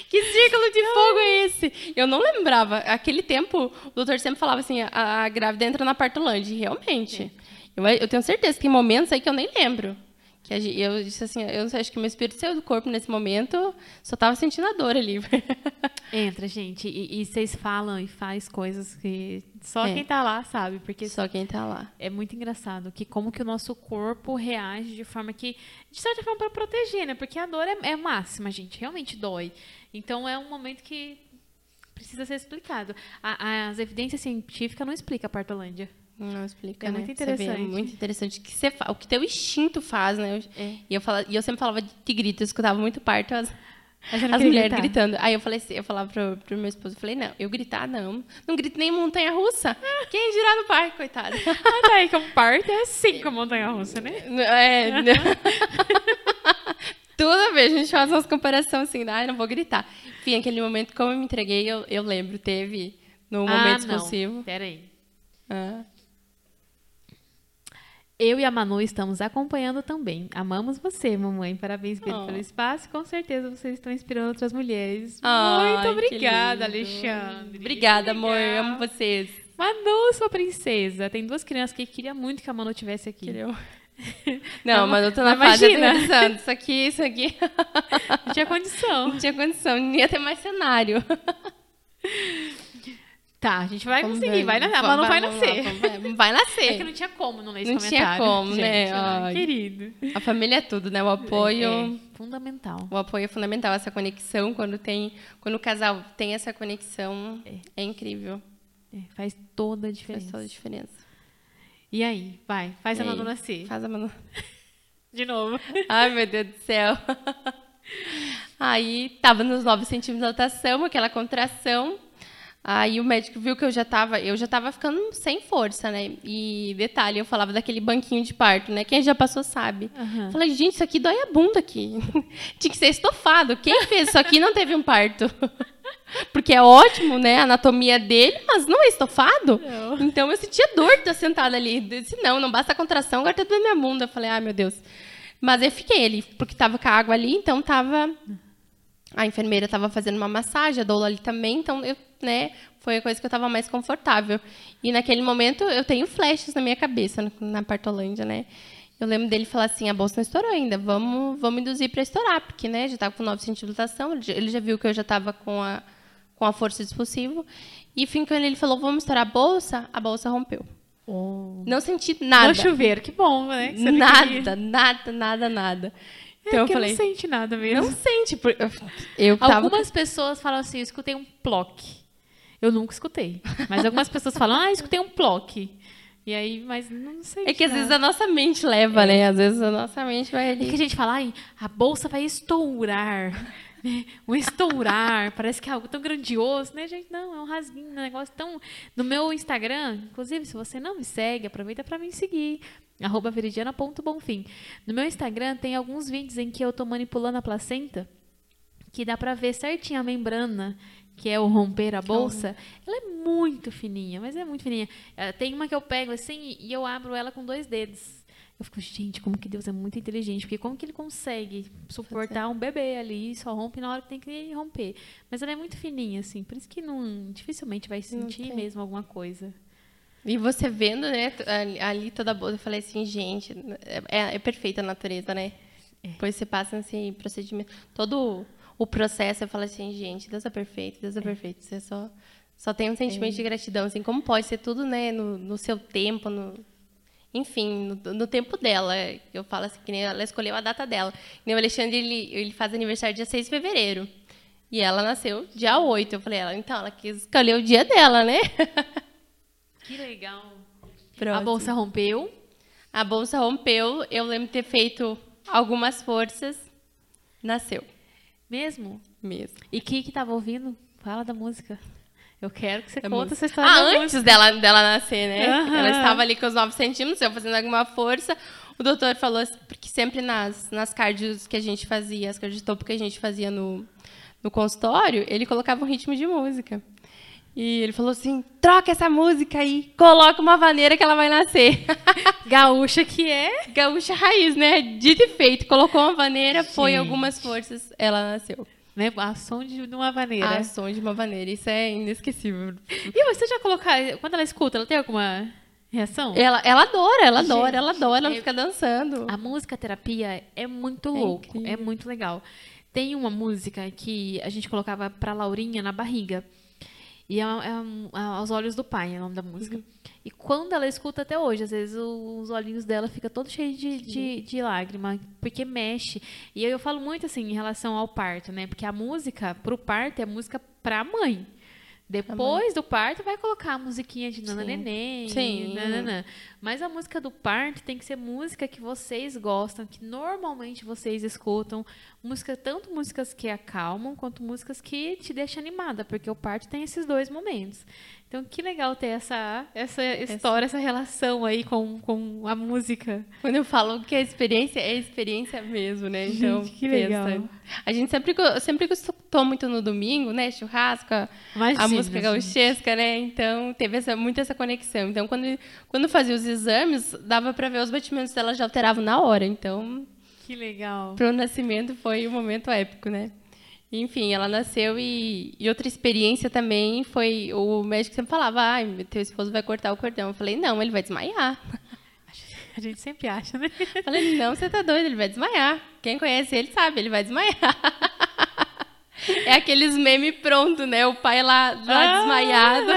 que círculo de fogo é esse? Eu não lembrava. Aquele tempo, o doutor sempre falava assim: a, a grávida entra na partolândia. Realmente. Eu, eu tenho certeza que tem momentos aí que eu nem lembro. Que a eu disse assim: Eu acho que meu espírito saiu do corpo nesse momento, só tava sentindo a dor ali. (laughs) Entra, gente. E, e vocês falam e faz coisas que só É. quem tá lá sabe. Porque só quem tá lá. é muito engraçado que como que o nosso corpo reage de forma que de certa forma para proteger, né? Porque a dor é, é máxima, gente, realmente dói. Então é um momento que precisa ser explicado. A- as evidências científicas não explicam a partolândia. Não explica, É né? muito vê, interessante. É muito interessante o que você o que teu instinto faz, né? É. E eu fala, e eu sempre falava de grito, eu escutava muito parto as, as mulheres gritar. gritando. Aí eu falei assim, eu falava pro, pro meu esposo, eu falei, não, eu gritar não. Não grito nem em montanha russa. Quem dirá no parque, coitado. (laughs) Ah, aí que um parto é assim com a montanha russa, né? É. (laughs) né? Toda vez a gente faz umas comparações assim, ai, não vou gritar. Enfim, aquele momento, como eu me entreguei, eu, eu lembro, teve no ah, momento não. expulsivo. Pera aí. Ah. Eu e a Manu estamos acompanhando também. Amamos você, mamãe. Parabéns Oh. pelo espaço. Com certeza vocês estão inspirando outras mulheres. Ai, Muito obrigada. Alexandre. Obrigada, amor. Eu amo vocês. Manu, sua princesa. Tem duas crianças que queria muito que a Manu tivesse aqui. Entendeu? (laughs) Não, mas eu tô na Mas fase atualizando. Isso aqui, isso aqui. (laughs) Não tinha condição. Não tinha condição, não ia ter mais cenário. (laughs) Tá, a gente vai Vamos conseguir. ver. Vai nascer. A Manu vai lá, nascer. vamos- vai- Vai É nascer. que não tinha como não ler esse Não tinha comentário. como, gente. né? Ai, querido. A família é tudo, né? O apoio. É fundamental. O apoio é fundamental, essa conexão, quando tem, quando o casal tem essa conexão, é, incrível. É, faz toda a Faz diferença. toda a diferença. E aí? Vai, faz a E aí? Manu nascer. Faz a Manu. (laughs) De novo. Ai, meu Deus do céu. (laughs) Aí tava nos 9 centímetros de dilatação, aquela contração. Aí o médico viu que eu já tava, eu já tava ficando sem força, né? E detalhe, eu falava daquele banquinho de parto, né? Quem já passou sabe. Aham. Falei, gente, isso aqui dói a bunda aqui. (laughs) Tinha que ser estofado. Quem fez isso aqui não teve um parto. (laughs) Porque é ótimo, né? A anatomia dele, mas não é estofado. Não. Então eu sentia dor de estar sentada ali. Eu disse, não, não basta a contração, agora tá doendo minha bunda. Eu falei, ai meu Deus. Mas eu fiquei ali, porque tava com a água ali, então tava. A enfermeira estava fazendo uma massagem, a doula ali também, então eu, né, foi a coisa que eu estava mais confortável. E naquele momento eu tenho flashes na minha cabeça na, Partolândia, né? Eu lembro dele falar assim, a bolsa não estourou ainda, vamos, vamos induzir para estourar, porque, né, já estava com 9 centímetros de dilatação, ele já- viu que eu já estava com a, com a força expulsiva. E, enfim, quando ele falou, vamos estourar a bolsa, a bolsa rompeu. Oh. Não senti nada. No chuveiro, que bom, né? que Nada, queria. nada, nada, nada. É, Então eu falei, não sente nada mesmo. não sente. por- Eu, tava... Algumas pessoas falam assim, eu escutei um ploc. Eu nunca escutei. Mas algumas pessoas falam, ah, eu escutei um ploc. E aí, mas não sei. É que às vezes a nossa mente leva, né? Às vezes a nossa mente vai É que a ali. gente fala, ai, a bolsa vai estourar. Né? (laughs) O estourar, parece que é algo tão grandioso, né, gente? Não, é um rasguinho, um negócio tão. No meu Instagram, inclusive, se você não me segue, aproveita para me seguir. Arroba veridiana.bonfim. No meu Instagram tem alguns vídeos em que eu tô manipulando a placenta, que dá pra ver certinho a membrana, que é o romper a bolsa. Ela é muito fininha, mas é muito fininha. Eh, Tem uma que eu pego assim e eu abro ela com dois dedos. Eu fico, gente, como que Deus é muito inteligente, porque como que ele consegue suportar um bebê ali e só rompe na hora que tem que romper. Mas ela é muito fininha, assim, por isso que não, dificilmente vai sentir mesmo alguma coisa. E você vendo, né, ali, toda a bolsa, eu falei assim, gente, é, é perfeita a natureza, né? Depois você passa nesse procedimento. Todo o processo, eu falo assim, gente, Deus é perfeito, Deus é, perfeito. Você só, Só tem um sentimento é. de gratidão, assim, como pode ser tudo, né, no, no seu tempo, no, enfim, no, no, tempo dela. Eu falo assim, que nem ela escolheu a data dela. Nem o Alexandre, ele, ele faz aniversário dia 6 de fevereiro. E ela nasceu dia 8. Eu falei, ela, então, ela quis escolher o dia dela, né? Que legal. A bolsa rompeu? A bolsa rompeu. Eu lembro de ter feito algumas forças. Nasceu. Mesmo? Mesmo. E quem que estava ouvindo? Fala da música. Eu quero que você é conte essa história. Ah, antes dela, dela nascer, né? Uhum. Ela estava ali com os 9 centímetros, eu fazendo alguma força. O doutor falou porque sempre nas, nas cardios que a gente fazia, as cardiotopo que a gente fazia no, no consultório, ele colocava um ritmo de música. E ele falou assim: troca essa música aí, coloca uma vaneira que ela vai nascer. (laughs) Gaúcha que é? Gaúcha raiz, né? Dito e feito. Colocou uma vaneira, Gente. foi algumas forças, ela nasceu. Né? A som de uma vaneira. A som de uma vaneira, isso é inesquecível. E você já colocar, quando ela escuta, ela tem alguma reação? Ela, ela adora, ela adora, Gente, ela adora, ela é, fica dançando. A música terapia é muito é louco, incrível. é muito legal. Tem uma música que a gente colocava pra Laurinha na barriga. E é, é, é, aos olhos do pai, é o nome da música. Uhum. E quando ela escuta até hoje, às vezes os olhinhos dela ficam todos cheios de, de, de lágrima, porque mexe. E eu, eu falo muito assim em relação ao parto, né? Porque a música pro parto é música pra mãe. Depois do parto, vai colocar a musiquinha de Nana Sim. Neném. Sim. Nanana. Mas a música do parto tem que ser música que vocês gostam, que normalmente vocês escutam. Música, tanto músicas que acalmam, quanto músicas que te deixam animada, porque o parto tem esses dois momentos. Então, que legal ter essa, essa história, essa, essa relação aí com, com a música. Quando eu falo que a experiência é experiência mesmo, né? Então, gente, que pensa. legal. A gente sempre, sempre gostou muito no domingo, né? Churrasco, Imagina, a música gauchesca, né? Então, teve essa, muito essa conexão. Então, quando, quando fazia os exames, dava para ver os batimentos dela já alteravam na hora. Então, que legal. Pro nascimento foi um momento épico, né? Enfim, ela nasceu e, e, outra experiência também foi o médico sempre falava, ai, teu esposo vai cortar o cordão. Eu falei, não, ele vai desmaiar. (laughs) A gente sempre acha, né? Eu falei, não, você tá doido, ele vai desmaiar. Quem conhece ele sabe, ele vai desmaiar. (laughs) É aqueles memes pronto, né? O pai lá, lá ah, desmaiado.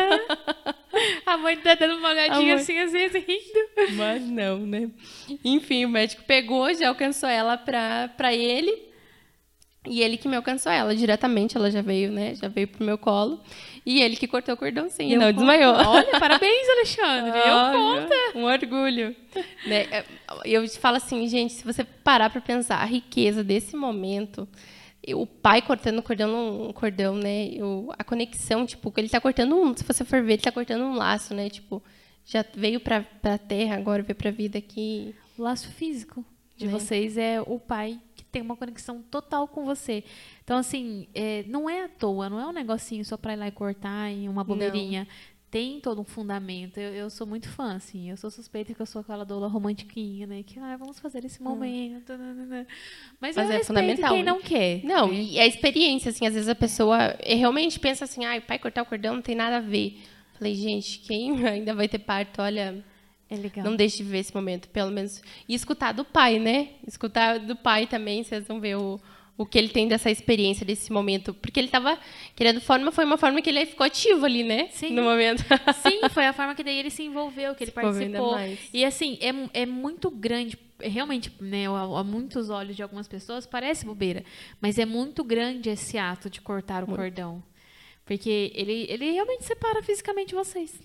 A mãe tá dando uma olhadinha mãe... assim, às vezes rindo. Mas não, né? Enfim, o médico pegou, já alcançou ela pra, pra ele. E ele que me alcançou ela diretamente, ela já veio, né? Já veio pro meu colo. E ele que cortou o cordãozinho, não conto. desmaiou. Olha, (laughs) parabéns, Alexandre. Olha, eu conto. Um orgulho. né? Eu falo assim, gente, se você parar para pensar a riqueza desse momento, o pai cortando o cordão, um cordão, né? O, a conexão, tipo, ele tá cortando um, se você for ver, ele tá cortando um laço, né? Tipo, já veio para a terra, agora veio para a vida aqui. O laço físico de né? vocês é o pai tem uma conexão total com você. Então, assim, é, não é à toa, não é um negocinho só para ir lá e cortar em uma bobeirinha. Não. Tem todo um fundamento. Eu, eu, sou muito fã, assim. Eu sou suspeita que eu sou aquela doula romantiquinha, né? Que, ah, vamos fazer esse hum. momento. Hum. Mas, Mas é fundamental. quem não quer. Não, né? e a experiência, assim, às vezes a pessoa realmente pensa assim, ah, pai cortar o cordão não tem nada a ver. Falei, gente, quem (laughs) ainda vai ter parto, olha, é legal. Não deixe de ver esse momento, pelo menos. E escutar do pai, né? Escutar do pai também, vocês vão ver o, o que ele tem dessa experiência, desse momento. Porque ele estava querendo forma, foi uma forma que ele ficou ativo ali, né? Sim. No momento. (laughs) Sim, foi a forma que daí ele se envolveu, que ele participou. E assim, é, é muito grande. Realmente, né, a, a, muitos olhos de algumas pessoas parece bobeira, mas é muito grande esse ato de cortar o muito. cordão. Porque ele, ele realmente separa fisicamente vocês.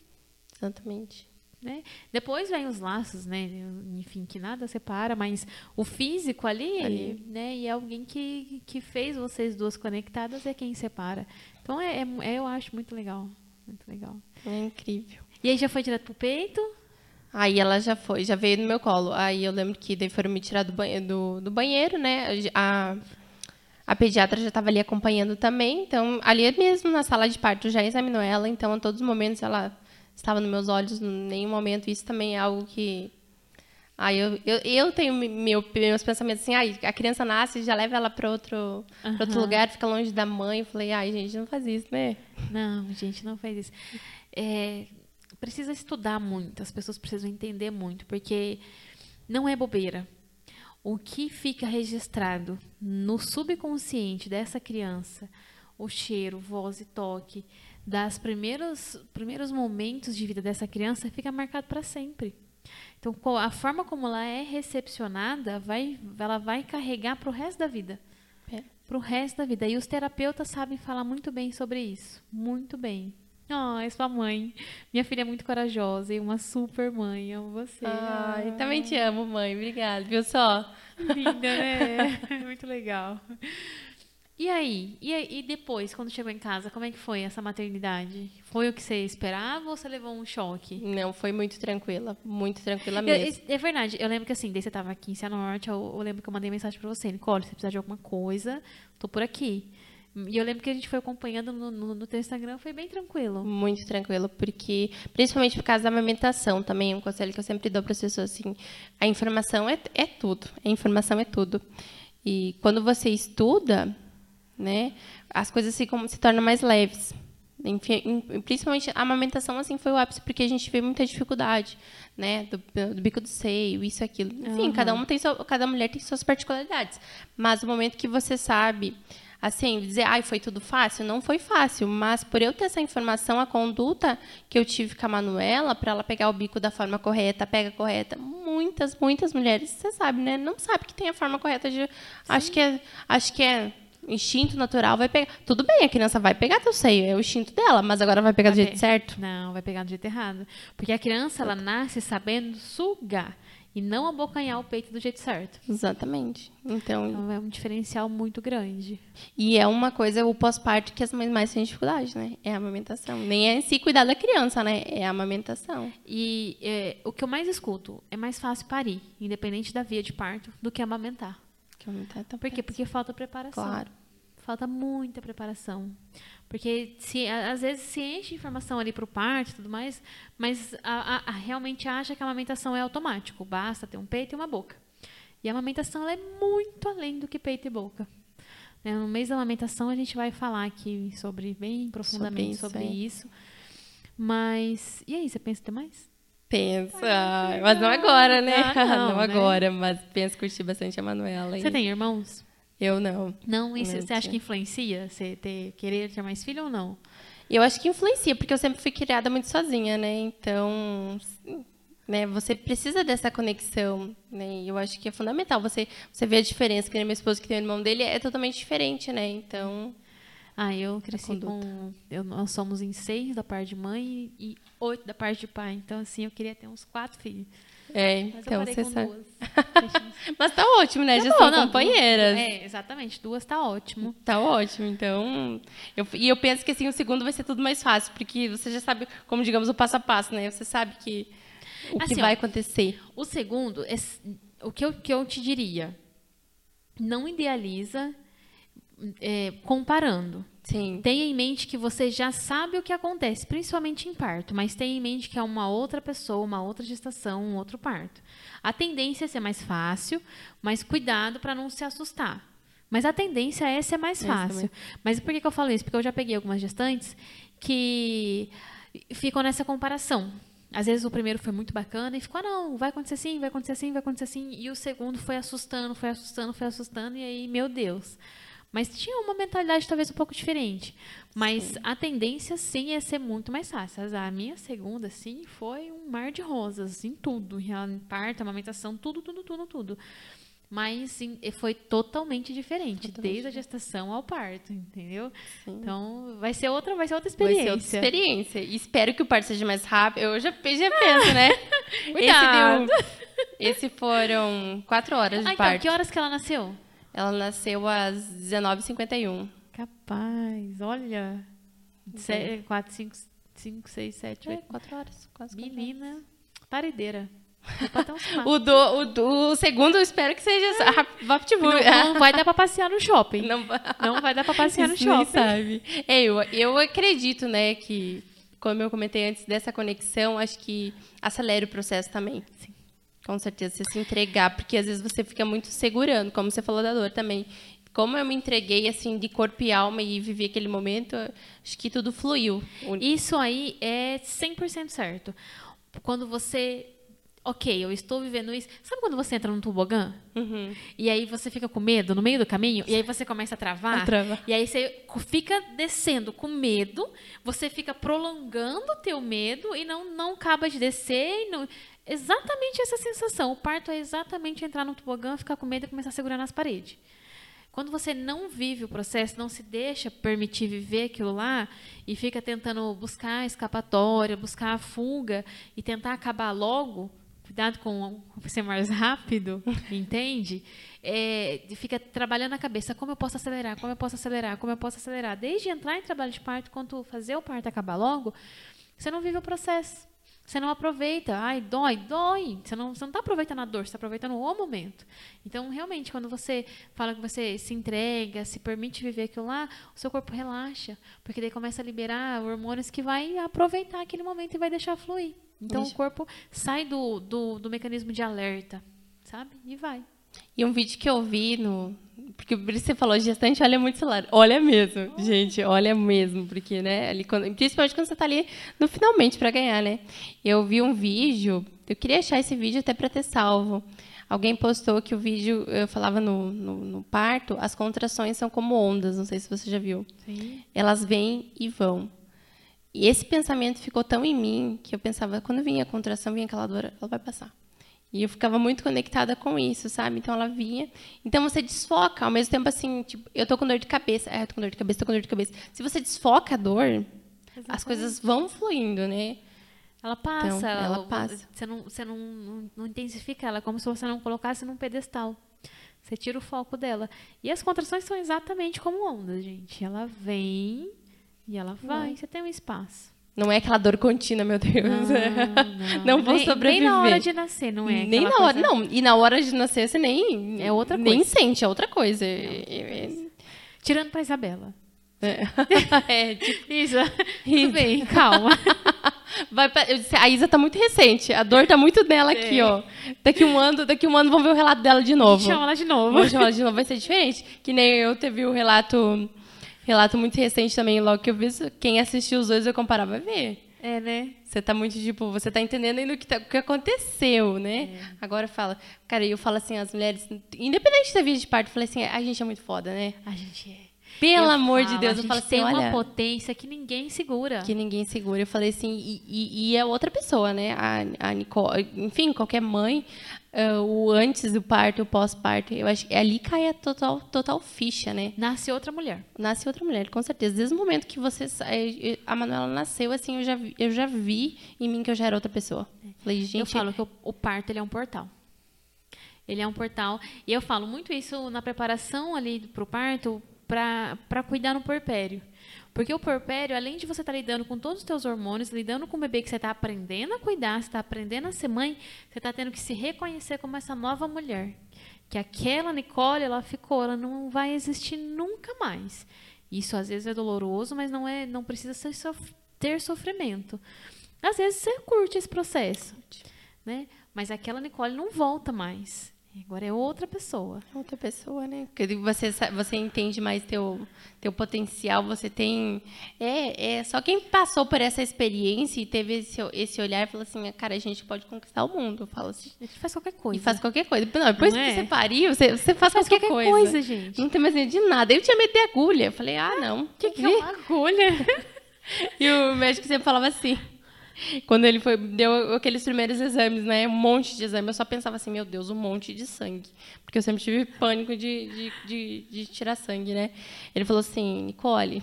Exatamente. Né? Depois vem os laços, né? Enfim, que nada separa, mas o físico ali, ali. né? E é alguém que, que fez vocês duas conectadas é quem separa. Então é, é, é, eu acho muito legal, muito legal. É incrível. E aí já foi direto pro peito? Aí ela já foi, já veio no meu colo. Aí eu lembro que daí foram me tirar do banheiro, do, do banheiro né? A, a pediatra já estava ali acompanhando também. Então, ali mesmo na sala de parto já examinou ela. Então, a todos os momentos ela estava nos meus olhos em nenhum momento. Isso também é algo que. Aí eu, eu, eu tenho meu, meus pensamentos assim, ai, a criança nasce, já leva ela para outro, uhum. outro lugar, fica longe da mãe. Eu falei, ai, gente, não faz isso, né? Não, gente, não faz isso. É, precisa estudar muito, as pessoas precisam entender muito, porque não é bobeira. O que fica registrado no subconsciente dessa criança, o cheiro, voz e toque, das primeiros primeiros momentos de vida dessa criança fica marcado para sempre. Então, a forma como ela é recepcionada, vai, ela vai carregar para o resto da vida. É. Para o resto da vida. E os terapeutas sabem falar muito bem sobre isso. Muito bem. Oh, é sua mãe. Minha filha é muito corajosa e uma super mãe. Amo você. Ai, Ai. também te amo, mãe. Obrigada, viu só? Linda, né? (laughs) muito legal. E aí? e aí? E depois, quando chegou em casa, como é que foi essa maternidade? Foi o que você esperava ou você levou um choque? Não, foi muito tranquila. Muito tranquila mesmo. é verdade. Eu lembro que assim, daí você estava aqui em Cianorte, eu, eu lembro que eu mandei mensagem para você. Nicole, se você precisar de alguma coisa, tô por aqui. E eu lembro que a gente foi acompanhando no, no, no teu Instagram, foi bem tranquilo. Muito tranquilo, porque, principalmente por causa da amamentação, também um conselho que eu sempre dou para as pessoas, assim, a informação é, é tudo, a informação é tudo. E quando você estuda, né, as coisas se, tornam mais leves. Enfim, principalmente a amamentação assim foi o ápice porque a gente vê muita dificuldade, né, do, do bico do seio, isso aquilo. Enfim, uhum. cada uma tem sua, cada mulher tem suas particularidades. Mas o momento que você sabe assim, dizer, ai, foi tudo fácil, não foi fácil, mas por eu ter essa informação, a conduta que eu tive com a Manuela, para ela pegar o bico da forma correta, pega correta, muitas, muitas mulheres, você sabe, né, não sabe que tem a forma correta de, Sim. acho que é, acho que é instinto natural vai pegar. Tudo bem, a criança vai pegar teu seio, é o instinto dela, mas agora vai pegar vai do jeito certo? Não, vai pegar do jeito errado. Porque a criança, ela nasce sabendo sugar e não abocanhar o peito do jeito certo. Exatamente. Então, então é um diferencial muito grande. E é uma coisa, o pós-parto, que as mães mais têm dificuldade, né? É a amamentação. Nem é em si cuidar da criança, né? É a amamentação. E é, o que eu mais escuto, é mais fácil parir, independente da via de parto, do que amamentar. Que é Por quê? Porque falta preparação. Claro. Falta muita preparação. Porque se, às vezes se enche informação ali para o parto e tudo mais, mas a, a, a, realmente acha que a amamentação é automático. Basta ter um peito e uma boca. E a amamentação é muito além do que peito e boca. Né, no mês da amamentação a gente vai falar aqui sobre bem profundamente sobre isso. Sobre é. isso. Mas, e aí, você pensa ter mais? Pensa, Ai, mas não agora, né? Ah, não, não né? agora, mas penso curtir bastante a Manuela. Você tem irmãos? Eu não. Não, isso, você acha que influencia você ter, querer ter mais filho ou não? Eu acho que influencia, porque eu sempre fui criada muito sozinha, né? Então, né, você precisa dessa conexão, né? Eu acho que é fundamental você você ver a diferença, que meu esposo que tem o irmão dele é totalmente diferente, né? Então, ah, eu cresci com. Eu, nós somos em seis da parte de mãe e oito da parte de pai. Então, assim, eu queria ter uns quatro filhos. É, Mas então você sabe. (laughs) Mas tá ótimo, né? Tá Já são companheiras. Duas, é, exatamente. Duas tá ótimo. Tá ótimo. Então. Eu, e eu penso que assim, o segundo vai ser tudo mais fácil, porque você já sabe, como digamos, o passo a passo, né? Você sabe que o assim, que vai ó, acontecer. O segundo, é, o que eu, que eu te diria, não idealiza é, comparando. Sim. Tenha em mente que você já sabe o que acontece, principalmente em parto, mas tenha em mente que é uma outra pessoa, uma outra gestação, um outro parto. A tendência é ser mais fácil, mas cuidado para não se assustar. Mas a tendência é ser mais fácil. Mas por que, que eu falo isso? Porque eu já peguei algumas gestantes que ficam nessa comparação. Às vezes o primeiro foi muito bacana e ficou, ah, não, vai acontecer assim, vai acontecer assim, vai acontecer assim. E o segundo foi assustando, foi assustando, foi assustando. E aí, meu Deus. Mas tinha uma mentalidade talvez um pouco diferente. Mas sim. a tendência, sim, é ser muito mais fácil. A minha segunda, sim, foi um mar de rosas em tudo. Em parto, amamentação, tudo, tudo, tudo, tudo. Mas sim, foi totalmente diferente, totalmente desde a gestação ao parto, entendeu? Sim. Então, vai ser outra, vai ser outra experiência. Vai ser outra experiência. espero que o parto seja mais rápido. Eu já, já penso, né? Cuidado. (laughs) Esse, deu, esse foram quatro horas de ah, parto. Então, que horas que ela nasceu? Ela nasceu às 19h51. Capaz, olha. Uhum. 4, 5, 5, 6, 7, 8. 4 horas, quase. Menina, paredeira. (laughs) o, do, o, do, o segundo eu espero que seja VaptVu. Não, não vai dar para passear no shopping. Não, não vai dar para passear no shopping. sabe. É, eu, eu acredito, né, que, como eu comentei antes dessa conexão, acho que acelera o processo também. Sim. Com certeza, você se entregar, porque às vezes você fica muito segurando, como você falou da dor também. Como eu me entreguei assim de corpo e alma e vivi aquele momento, acho que tudo fluiu. Isso aí é 100% certo. Quando você ok, eu estou vivendo isso. Sabe quando você entra num tobogã? Uhum. E aí você fica com medo no meio do caminho? E aí você começa a travar? A travar. E aí você fica descendo com medo, você fica prolongando o teu medo e não, não acaba de descer. Não... Exatamente essa sensação. O parto é exatamente entrar no tobogã, ficar com medo e começar a segurar nas paredes. Quando você não vive o processo, não se deixa permitir viver aquilo lá e fica tentando buscar a escapatória, buscar a fuga e tentar acabar logo, cuidado com ser mais rápido, (laughs) entende? É, fica trabalhando a cabeça, como eu posso acelerar, como eu posso acelerar, como eu posso acelerar. Desde entrar em trabalho de parto, quanto fazer o parto acabar logo, você não vive o processo. Você não aproveita. Ai, dói, dói. Você não está aproveitando a dor, você está aproveitando o momento. Então, realmente, quando você fala que você se entrega, se permite viver aquilo lá, o seu corpo relaxa. Porque daí começa a liberar hormônios que vai aproveitar aquele momento e vai deixar fluir. Então, Isso. o corpo sai do, do, do mecanismo de alerta, sabe? E vai. E um vídeo que eu vi no. Porque você falou, gestante olha muito celular. Olha mesmo, gente, olha mesmo. Porque, né, ali, quando, principalmente quando você está ali no finalmente para ganhar, né? Eu vi um vídeo, eu queria achar esse vídeo até para ter salvo. Alguém postou que o vídeo, eu falava no, no, no, parto, as contrações são como ondas, não sei se você já viu. Sim. Elas vêm e vão. E esse pensamento ficou tão em mim que eu pensava, quando vinha a contração, vinha aquela dor, ela vai passar. E eu ficava muito conectada com isso, sabe? Então ela vinha. Então você desfoca, ao mesmo tempo assim, tipo, eu tô com dor de cabeça. É, eu tô com dor de cabeça, tô com dor de cabeça. Se você desfoca a dor, Exatamente. as coisas vão fluindo, né? Ela passa, então, ela, ela, passa. Você, não, você não, não, não intensifica ela, é como se você não colocasse num pedestal. Você tira o foco dela. E as contrações são exatamente como ondas, gente. Ela vem e ela vai. Você tem um espaço. Não é aquela dor contínua, meu Deus. Não, não. (laughs) não vou nem, sobreviver. Nem na hora de nascer, não é? Nem na hora, coisa... não. E na hora de nascer você nem. É outra coisa. Nem sente, é outra coisa. É, Tirando pra Isabela. É. (laughs) é. Tudo bem, calma. (laughs) Vai pra... disse, a Isa tá muito recente. A dor tá muito aqui, é. ó. Daqui um ano, daqui um ano vamos ver o relato dela de novo. Chama ela de novo. Vamos chamar ela de novo, vai ser diferente. Que nem eu teve o relato Relato muito recente também, logo que eu vi, quem assistiu os dois eu comparar, vai ver. É, né? Você tá muito, tipo, você tá entendendo ainda o que, tá, o que aconteceu, né? É. Agora fala. Cara, eu falo assim, as mulheres, independente da vida de parto, eu falei assim, a gente é muito foda, né? A gente é. Pelo eu amor falo, de Deus, eu falo assim, tem olha, uma potência que ninguém segura. Que ninguém segura. Eu falei assim, e, e, e é outra pessoa, né? A, a Nicole, enfim, qualquer mãe, uh, o antes do parto, o pós-parto, eu acho que ali cai a total, total ficha, né? Nasce outra mulher. Nasce outra mulher, com certeza. Desde o momento que você a Manuela nasceu, assim, eu já, eu já vi em mim que eu já era outra pessoa. Falei, gente, eu falo que o, o parto ele é um portal. Ele é um portal. E eu falo muito isso na preparação ali para o parto, para cuidar no porpério. Porque o porpério, além de você estar tá lidando com todos os teus hormônios, lidando com o bebê que você está aprendendo a cuidar, você está aprendendo a ser mãe, você está tendo que se reconhecer como essa nova mulher. Que aquela Nicole, ela ficou, ela não vai existir nunca mais. Isso às vezes é doloroso, mas não é, não precisa ser, ter sofrimento. Às vezes você curte esse processo, né? Mas aquela Nicole não volta mais. Agora é outra pessoa. Outra pessoa, né? Porque você, você entende mais teu, teu potencial, você tem. É, é só quem passou por essa experiência e teve esse, esse olhar e falou assim: cara, a gente pode conquistar o mundo. Eu falo assim. A gente faz qualquer coisa. E faz qualquer coisa. Não, depois Não que é? você pariu, você, você faz, faz qualquer, qualquer coisa. coisa. gente. Não tem mais medo de nada. Eu tinha medo de agulha. Eu falei: ah, não. O que, que é uma agulha? (laughs) e o médico sempre falava assim. (laughs) Quando ele foi, deu aqueles primeiros exames, né? Um monte de exame. Eu só pensava assim, meu Deus, um monte de sangue. Porque eu sempre tive pânico de, de, de, de tirar sangue, né? Ele falou assim, Nicole,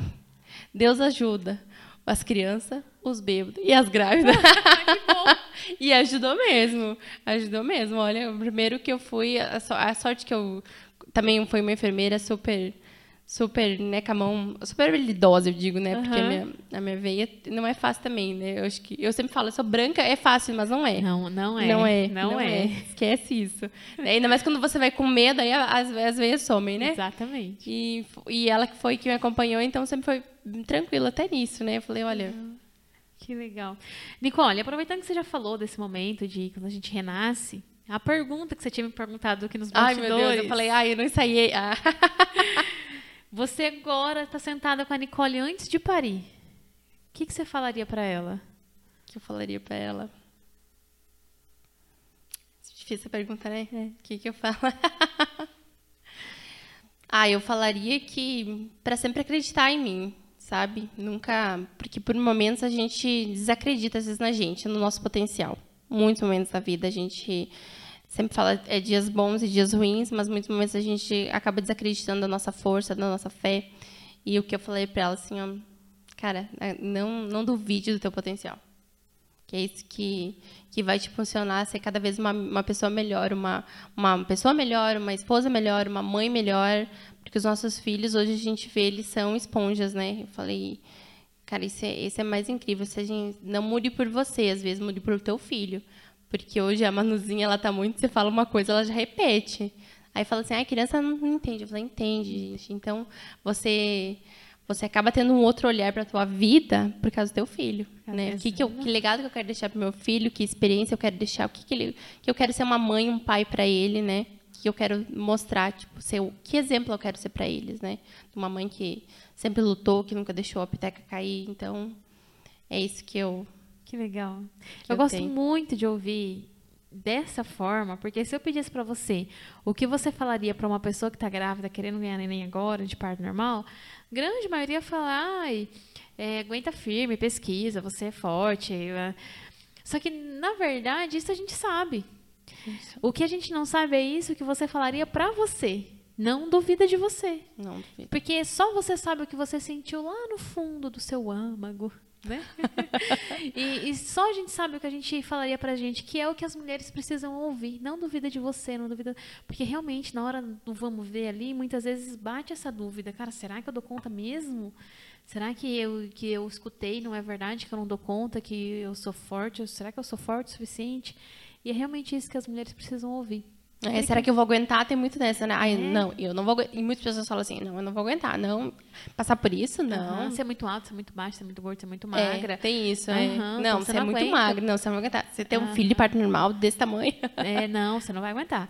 Deus ajuda as crianças, os bêbados e as grávidas. (laughs) (laughs) e ajudou mesmo. Ajudou mesmo. Olha, o primeiro que eu fui, a sorte que eu também foi uma enfermeira super super, né, com a mão super habilidosa, eu digo, né? Porque a, minha, a minha veia não é fácil também, né? Eu acho que eu sempre falo, eu sou branca, é fácil, mas não é. Não, não é. Não é. Não, não é. é. Esquece isso. Ainda mais quando você vai com medo, aí as, as veias somem, né? Exatamente. E, e ela que foi que me acompanhou, então sempre foi tranquila até nisso, né? Eu falei, olha, que legal. Nicole, aproveitando que você já falou desse momento de quando a gente renasce, a pergunta que você tinha me perguntado aqui nos bastidores. Ai, meu Deus, eu falei, ai, eu não ensaiei. Ah. (laughs) Você agora está sentada com a Nicole antes de parir. O que, que você falaria para ela? O que eu falaria para ela? Difícil a pergunta, né? O que, que eu falo? (laughs) ah, eu falaria que para sempre acreditar em mim, sabe? Nunca. Porque por momentos a gente desacredita, às vezes, na gente, no nosso potencial. Muitos momentos da vida a gente sempre fala é dias bons e dias ruins, mas muitos momentos a gente acaba desacreditando da nossa força, da nossa fé. E o que eu falei para ela assim, ó, cara, é, não não duvide do teu potencial. Que é isso que que vai te funcionar ser cada vez uma, uma pessoa melhor, uma uma pessoa melhor, uma esposa melhor, uma mãe melhor, porque os nossos filhos hoje a gente vê eles são esponjas, né? Eu falei, cara, isso é, isso é mais incrível. Se a gente não mude por você, às vezes mude por teu filho. Porque hoje a Manuzinha, ela tá muito, você fala uma coisa, ela já repete. Aí fala assim, ah, a criança não entende. Eu falei, entende, gente. Então, você você acaba tendo um outro olhar para a tua vida por causa do teu filho, né? Que, que, eu, que legado que eu quero deixar para meu filho, que experiência eu quero deixar, o que, que, ele, que eu quero ser uma mãe, um pai para ele, né? Que eu quero mostrar, tipo, ser, que exemplo eu quero ser para eles, né? Uma mãe que sempre lutou, que nunca deixou a peteca cair. Então, é isso que eu que legal. Que eu, eu gosto muito de ouvir dessa forma, porque se eu pedisse para você o que você falaria para uma pessoa que está grávida, querendo ganhar neném agora, de parto normal, grande maioria fala, ai, é, aguenta firme, pesquisa, você é forte. É. Só que, na verdade, isso a gente sabe. Isso. O que a gente não sabe é isso que você falaria para você. Não duvida de você. Não duvida. Porque só você sabe o que você sentiu lá no fundo do seu âmago né? (laughs) e, e, só a gente sabe o que a gente falaria pra gente, que é o que as mulheres precisam ouvir. Não duvida de você, não duvida. Porque realmente, na hora do vamos ver ali, muitas vezes bate essa dúvida. Cara, será que eu dou conta mesmo? Será que eu, que eu escutei não é verdade, que eu não dou conta, que eu sou forte? Será que eu sou forte o suficiente? E é realmente isso que as mulheres precisam ouvir. É, será que eu vou aguentar? Tem muito dessa, né? Ai, é. não, eu não vou E muitas pessoas falam assim, não, eu não vou aguentar. Não, passar por isso, não. Uhum, você é muito alto, você é muito baixo, você é muito gordo, você é muito é, magra. É, tem isso, é. Uhum, não, então você, você é muito magra, não, você não vai aguentar. Você tem um filho de parto normal desse tamanho. (laughs) É, não, você não vai aguentar.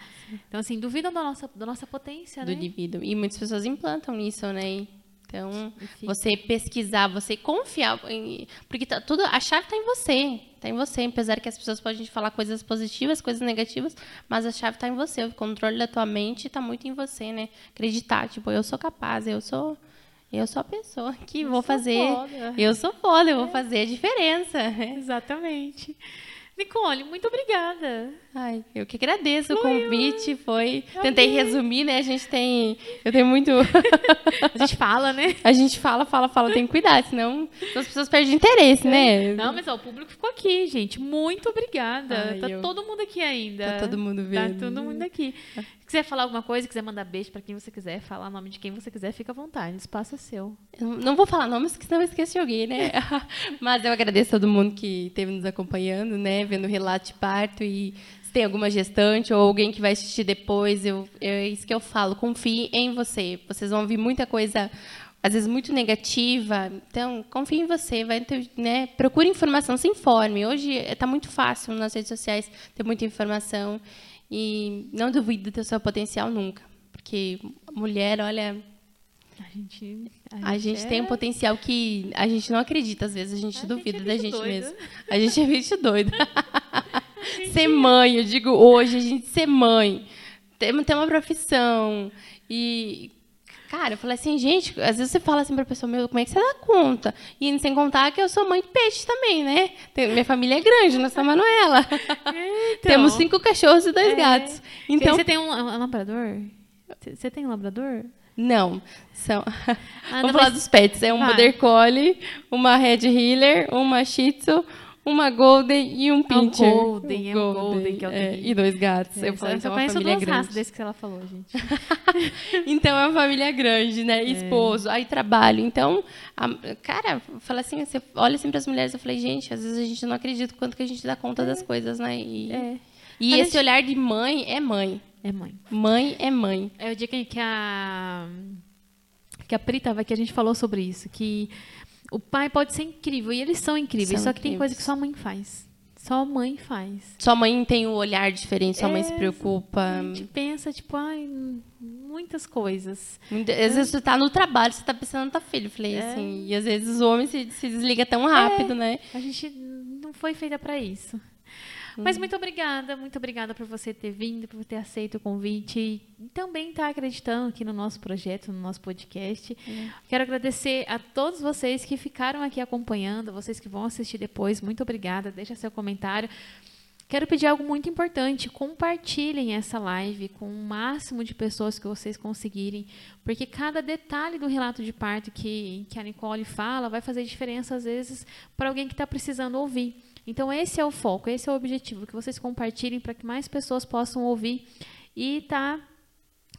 Então, assim, duvidam da nossa, da nossa potência, Do né? indivíduo. E muitas pessoas implantam nisso, né? Então, Enfim. você pesquisar, você confiar, em, porque tá tudo, a chave está em você, está em você. Apesar que as pessoas podem falar coisas positivas, coisas negativas, mas a chave está em você. O controle da tua mente está muito em você, né? Acreditar, tipo, eu sou capaz, eu sou, eu sou a pessoa que eu vou fazer, foda. eu sou foda, eu vou é. fazer a diferença. Exatamente. Nicole, muito obrigada. Ai, eu que agradeço foi o convite. Foi. Tentei resumir, né? A gente tem. Eu tenho muito. (laughs) a gente fala, né? (laughs) A gente fala, fala, fala. Tem que cuidar, senão as pessoas perdem interesse, né? Não, mas ó, o público ficou aqui, gente. Muito obrigada. Ai, tá eu... todo mundo aqui ainda. Tá todo mundo tá vendo. Tá todo mundo aqui. quiser falar alguma coisa, quiser mandar beijo para quem você quiser, falar o nome de quem você quiser, fica à vontade. O espaço é seu. Eu não vou falar nomes, porque senão eu esqueço de alguém, né? (laughs) Mas eu agradeço a todo mundo que esteve nos acompanhando, né? Vendo o relato de parto e se tem alguma gestante ou alguém que vai assistir depois, eu, é isso que eu falo, confie em você. Vocês vão ouvir muita coisa às vezes muito negativa. Então, confie em você, vai ter, né? Procure informação, se informe. Hoje está muito fácil nas redes sociais ter muita informação. E não duvide do seu potencial nunca. Porque mulher, olha. A gente, a gente, a gente é... tem um potencial que a gente não acredita, às vezes a gente a duvida gente é da gente doida. mesmo. A gente é bicho doido. (laughs) (laughs) gente... Ser mãe, eu digo hoje, a gente ser mãe, ter, ter uma profissão. E Cara, eu falei assim, gente, às vezes você fala assim pra pessoa, meu, como é que você dá conta? E sem contar que eu sou mãe de peixe também, né? Tem, minha família é grande, nós somos Manuela. (laughs) Então, Temos cinco cachorros e dois é. gatos. Então, você tem um, um labrador? Você tem um labrador? Não, são. Ah, Vamos não, falar mas... dos pets. É um Vai. border collie, uma red healer, uma shih tzu, uma Golden e um Pincher. Um golden, é um Golden, que é o é, E dois gatos. É, eu falei, então é família duas grande. desse que ela falou, gente. (laughs) então é uma família grande, né? É. Esposo, aí trabalho. Então, a, cara, fala assim, você olha sempre as mulheres, eu falei, gente, às vezes a gente não acredita o quanto que a gente dá conta é. das coisas, né? E, é. e esse gente... olhar de mãe é mãe. É mãe. Mãe é mãe. É o dia que a que a Pri estava aqui, a gente falou sobre isso, que o pai pode ser incrível e eles são incríveis, são só que incríveis. tem coisa que só a mãe faz. Só a mãe faz. Sua mãe tem um olhar diferente, sua é, mãe se preocupa. A gente pensa, tipo, ai, muitas coisas. Às vezes você tá no trabalho, você tá pensando no teu filho. Falei é. assim, e às vezes os homens se, se desliga tão rápido, é. né? A gente não foi feita para isso. Mas muito obrigada, muito obrigada por você ter vindo, por ter aceito o convite e também estar tá acreditando aqui no nosso projeto, no nosso podcast. Uhum. Quero agradecer a todos vocês que ficaram aqui acompanhando, vocês que vão assistir depois. Muito obrigada. Deixa seu comentário. Quero pedir algo muito importante: compartilhem essa live com o máximo de pessoas que vocês conseguirem, porque cada detalhe do relato de parto que, que a Nicole fala vai fazer diferença, às vezes, para alguém que está precisando ouvir. Então, esse é o foco, esse é o objetivo: que vocês compartilhem para que mais pessoas possam ouvir e estar tá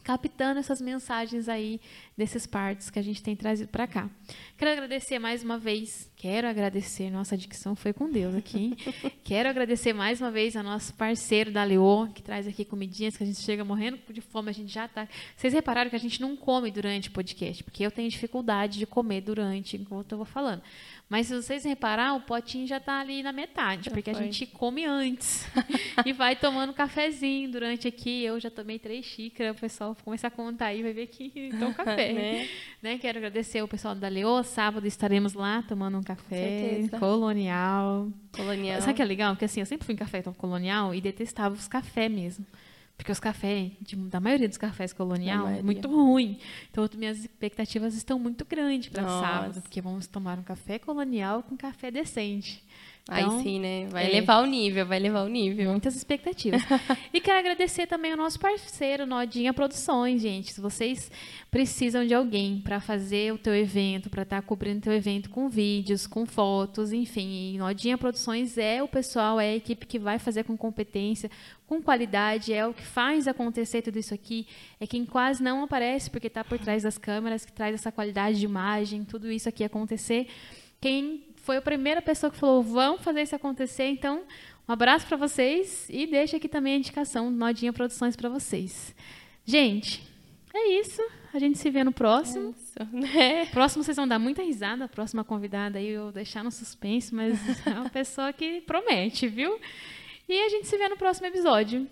captando essas mensagens aí desses partos que a gente tem trazido para cá. Quero agradecer mais uma vez, quero agradecer, nossa dicção foi com Deus aqui. (laughs) quero agradecer mais uma vez a nosso parceiro da Leô, que traz aqui comidinhas que a gente chega morrendo de fome, a gente já tá. Vocês repararam que a gente não come durante o podcast, porque eu tenho dificuldade de comer durante enquanto eu vou falando. Mas se vocês reparar, o potinho já está ali na metade, já porque foi. a gente come antes. (laughs) (laughs) e vai tomando cafezinho durante aqui. Eu já tomei três xícaras. O pessoal começar a contar aí, vai ver que então café. né? né? Quero agradecer o pessoal da Leô. Sábado estaremos lá tomando um café colonial. Colonial. Sabe que é legal? Porque assim, eu sempre fui em café colonial e detestava os cafés mesmo. Porque os cafés, de, da maioria dos cafés colonial, é muito ruim. Então, minhas expectativas estão muito grandes para sábado, porque vamos tomar um café colonial com café decente. Então, Aí sim, né? Vai é, levar o nível, vai levar o nível. Muitas expectativas. (laughs) e quero agradecer também ao nosso parceiro, Nodinha Produções, gente. Se vocês precisam de alguém para fazer o teu evento, para estar tá cobrindo o teu evento com vídeos, com fotos, enfim, Nodinha Produções é o pessoal, é a equipe que vai fazer com competência, com qualidade, é o que faz acontecer tudo isso aqui, é quem quase não aparece porque está por trás das câmeras, que traz essa qualidade de imagem, tudo isso aqui acontecer. Quem foi a primeira pessoa que falou: vamos fazer isso acontecer. Então, um abraço para vocês e deixa aqui também a indicação do Nodinha Produções para vocês. Gente, é isso. A gente se vê no próximo. É. (laughs) Próximo vocês vão dar muita risada. A próxima convidada aí eu vou deixar no suspense, mas é uma pessoa que promete, viu? E a gente se vê no próximo episódio.